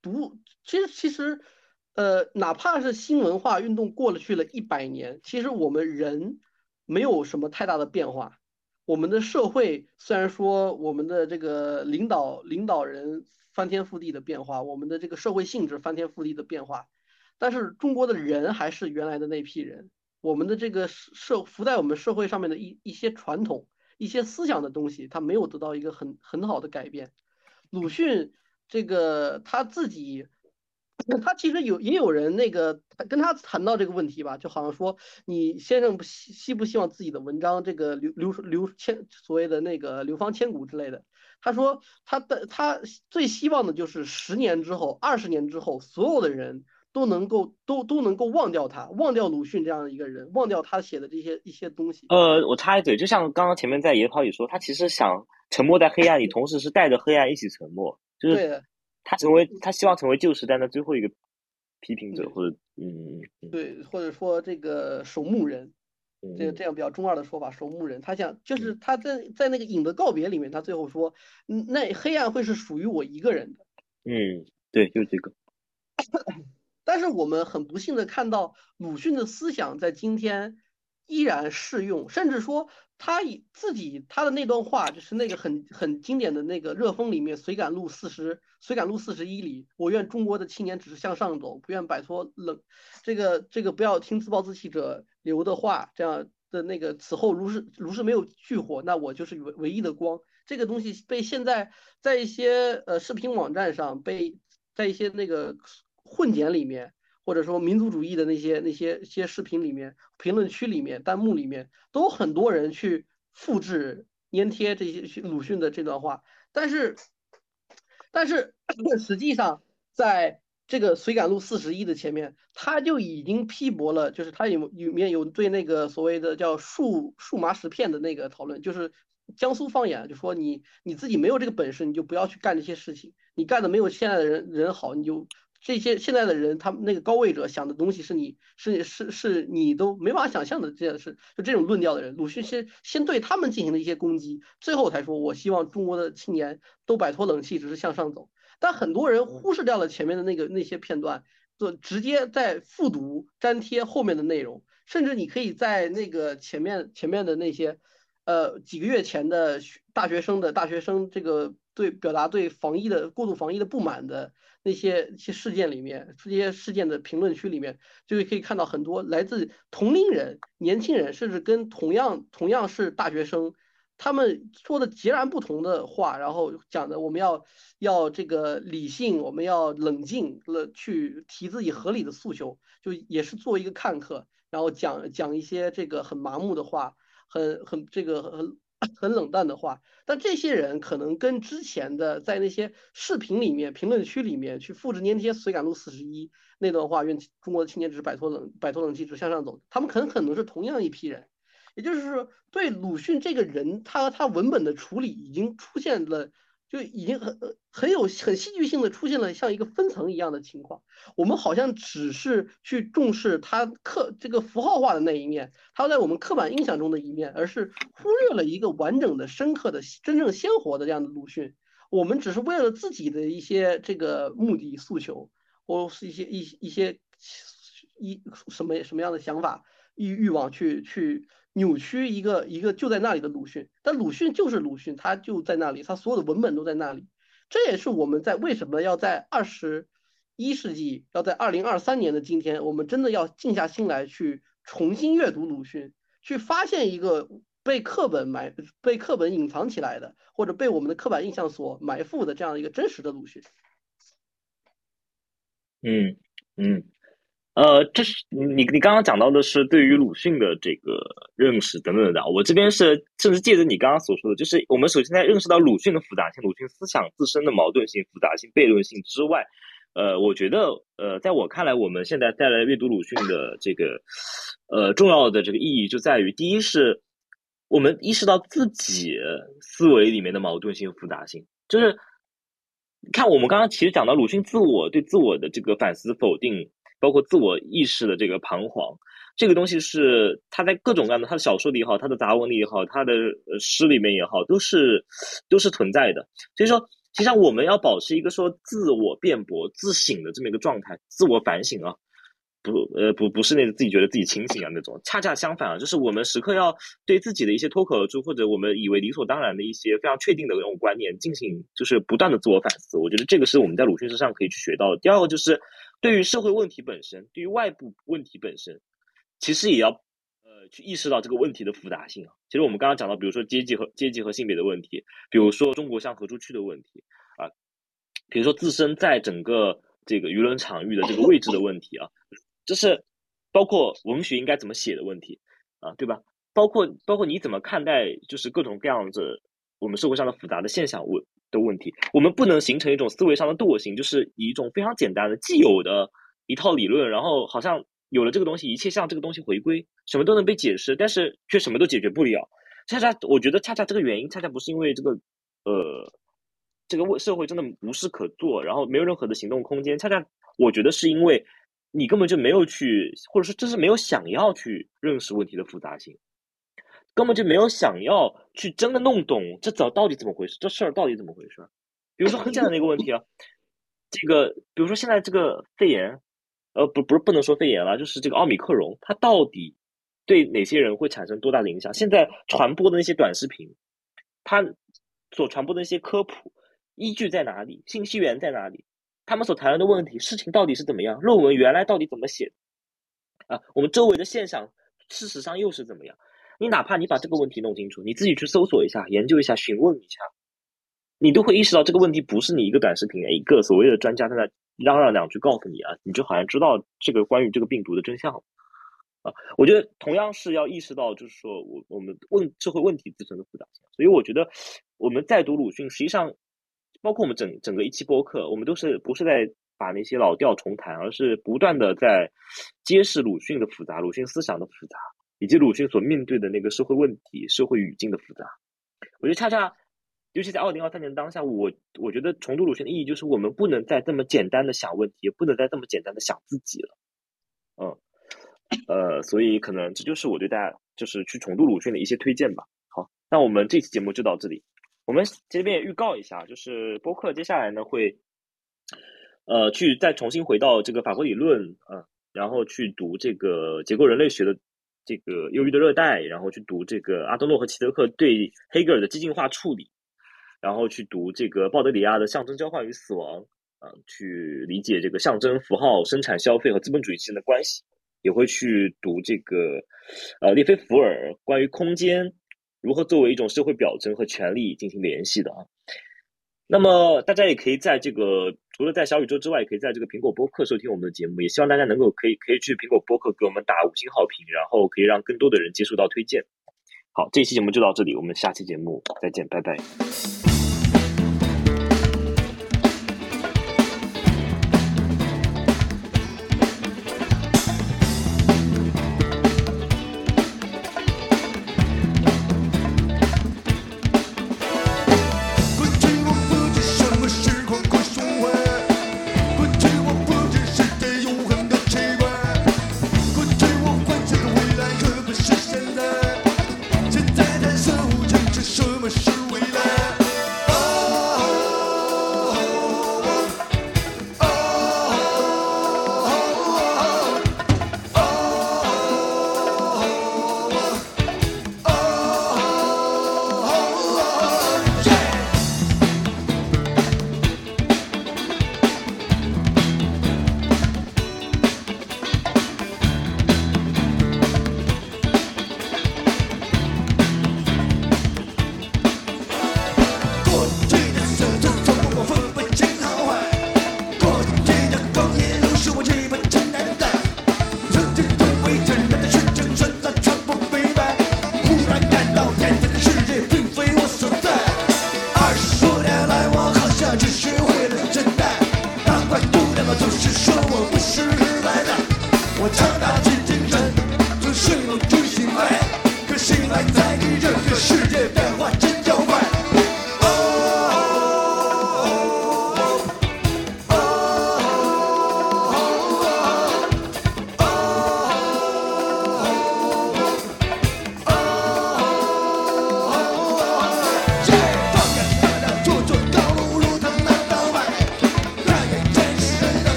读其实其实呃，哪怕是新文化运动过了去了一百年，其实我们人没有什么太大的变化。我们的社会虽然说我们的这个领导领导人。翻天覆地的变化，我们的这个社会性质翻天覆地的变化，但是中国的人还是原来的那批人，我们的这个社浮在我们社会上面的一一些传统、一些思想的东西，它没有得到一个很很好的改变。鲁迅这个他自己。他其实有也有人那个跟他谈到这个问题吧，就好像说你先生不希希不希望自己的文章这个流流流千所谓的那个流芳千古之类的。他说他的他最希望的就是十年之后、二十年之后，所有的人都能够都都能够忘掉他，忘掉鲁迅这样的一个人，忘掉他写的这些一些东西。呃，我插一嘴，就像刚刚前面在研讨里说，他其实想沉默在黑暗里，同时是带着黑暗一起沉默，就是。他成为他希望成为旧时代的最后一个批评者，或者嗯对，或者说这个守墓人，这个这样比较中二的说法，守墓人。他想就是他在在那个影的告别里面，他最后说，那黑暗会是属于我一个人的。嗯，对，就这个。但是我们很不幸的看到，鲁迅的思想在今天依然适用，甚至说。他以自己他的那段话，就是那个很很经典的那个热风里面随感录四十随感录四十一里，我愿中国的青年只是向上走，不愿摆脱冷，这个这个不要听自暴自弃者留的话，这样的那个此后如是如是没有炬火，那我就是唯唯一的光。这个东西被现在在一些呃视频网站上被在一些那个混剪里面。或者说民族主义的那些那些些视频里面、评论区里面、弹幕里面，都很多人去复制粘贴这些鲁迅的这段话。但是，但是 实际上，在这个《随感录四十一》的前面，他就已经批驳了，就是他有里面有对那个所谓的叫数数麻石片的那个讨论，就是江苏方言，就说你你自己没有这个本事，你就不要去干这些事情，你干的没有现在的人人好，你就。这些现在的人，他们那个高位者想的东西是你是是是你都没法想象的这件事，就这种论调的人，鲁迅先先对他们进行了一些攻击，最后才说我希望中国的青年都摆脱冷气，只是向上走。但很多人忽视掉了前面的那个那些片段，就直接在复读粘贴后面的内容，甚至你可以在那个前面前面的那些，呃几个月前的大学生的大学生这个对表达对防疫的过度防疫的不满的那些些事件里面，这些事件的评论区里面，就可以看到很多来自同龄人、年轻人，甚至跟同样同样是大学生。他们说的截然不同的话，然后讲的我们要要这个理性，我们要冷静了去提自己合理的诉求，就也是做一个看客，然后讲讲一些这个很麻木的话，很很这个很很冷淡的话。但这些人可能跟之前的在那些视频里面、评论区里面去复制粘贴“随感录四十一”那段话，愿中国的青年只是摆脱冷摆脱冷气，只向上走，他们很可能是同样一批人。也就是说，对鲁迅这个人，他和他文本的处理已经出现了，就已经很很有很戏剧性的出现了像一个分层一样的情况。我们好像只是去重视他刻这个符号化的那一面，他在我们刻板印象中的一面，而是忽略了一个完整的、深刻的、真正鲜活的这样的鲁迅。我们只是为了自己的一些这个目的诉求，或是一些一一些一什么什么样的想法欲欲望去去。扭曲一个一个就在那里的鲁迅，但鲁迅就是鲁迅，他就在那里，他所有的文本都在那里。这也是我们在为什么要在二十一世纪，要在二零二三年的今天，我们真的要静下心来去重新阅读鲁迅，去发现一个被课本埋、被课本隐藏起来的，或者被我们的刻板印象所埋伏的这样一个真实的鲁迅。嗯嗯。呃，这是你你刚刚讲到的是对于鲁迅的这个认识等等的。我这边是甚至借着你刚刚所说的，就是我们首先在认识到鲁迅的复杂性、鲁迅思想自身的矛盾性、复杂性、悖论性之外，呃，我觉得呃，在我看来，我们现在带来阅读鲁迅的这个呃重要的这个意义就在于，第一是我们意识到自己思维里面的矛盾性、复杂性，就是看我们刚刚其实讲到鲁迅自我对自我的这个反思、否定。包括自我意识的这个彷徨，这个东西是他在各种各样的他的小说里也好，他的杂文里也好，他的诗里面也好，都是都是存在的。所以说，实际上我们要保持一个说自我辩驳、自省的这么一个状态，自我反省啊，不呃不不是那个自己觉得自己清醒啊那种，恰恰相反啊，就是我们时刻要对自己的一些脱口而出或者我们以为理所当然的一些非常确定的那种观念进行就是不断的自我反思。我觉得这个是我们在鲁迅身上可以去学到的。第二个就是。对于社会问题本身，对于外部问题本身，其实也要呃去意识到这个问题的复杂性啊。其实我们刚刚讲到，比如说阶级和阶级和性别的问题，比如说中国向何处去的问题啊，比如说自身在整个这个舆论场域的这个位置的问题啊，就是包括文学应该怎么写的问题啊，对吧？包括包括你怎么看待就是各种各样的我们社会上的复杂的现象问。的问题，我们不能形成一种思维上的惰性，就是以一种非常简单的既有的一套理论，然后好像有了这个东西，一切向这个东西回归，什么都能被解释，但是却什么都解决不了。恰恰，我觉得恰恰这个原因，恰恰不是因为这个，呃，这个社会真的无事可做，然后没有任何的行动空间。恰恰，我觉得是因为你根本就没有去，或者说就是没有想要去认识问题的复杂性。根本就没有想要去真的弄懂这怎到底怎么回事，这事儿到底怎么回事？比如说很简单的一个问题啊，这个比如说现在这个肺炎，呃，不不是不能说肺炎了，就是这个奥密克戎，它到底对哪些人会产生多大的影响？现在传播的那些短视频，它所传播的那些科普依据在哪里？信息源在哪里？他们所谈论的问题，事情到底是怎么样？论文原来到底怎么写？啊，我们周围的现象，事实上又是怎么样？你哪怕你把这个问题弄清楚，你自己去搜索一下、研究一下、询问一下，你都会意识到这个问题不是你一个短视频、一个所谓的专家在那嚷嚷两句告诉你啊，你就好像知道这个关于这个病毒的真相啊。我觉得同样是要意识到，就是说我我们问社会问题自身的复杂性。所以我觉得我们在读鲁迅，实际上包括我们整整个一期播客，我们都是不是在把那些老调重弹，而是不断的在揭示鲁迅的复杂、鲁迅思想的复杂。以及鲁迅所面对的那个社会问题、社会语境的复杂，我觉得恰恰尤其在二零二三年当下，我我觉得重读鲁迅的意义就是我们不能再这么简单的想问题，也不能再这么简单的想自己了。嗯，呃，所以可能这就是我对大家就是去重读鲁迅的一些推荐吧。好，那我们这期节目就到这里。我们这边也预告一下，就是播客接下来呢会，呃，去再重新回到这个法国理论，嗯，然后去读这个结构人类学的这个忧郁的热带，然后去读这个阿多诺和齐德克对黑格尔的激进化处理，然后去读这个鲍德里亚的象征交换与死亡，啊，去理解这个象征符号生产消费和资本主义之间的关系，也会去读这个呃列菲福尔关于空间。如何作为一种社会表征和权利进行联系的啊？那么大家也可以在这个除了在小宇宙之外，也可以在这个苹果播客收听我们的节目。也希望大家能够可以可以去苹果播客给我们打五星好评，然后可以让更多的人接触到推荐。好，这期节目就到这里，我们下期节目再见，拜拜。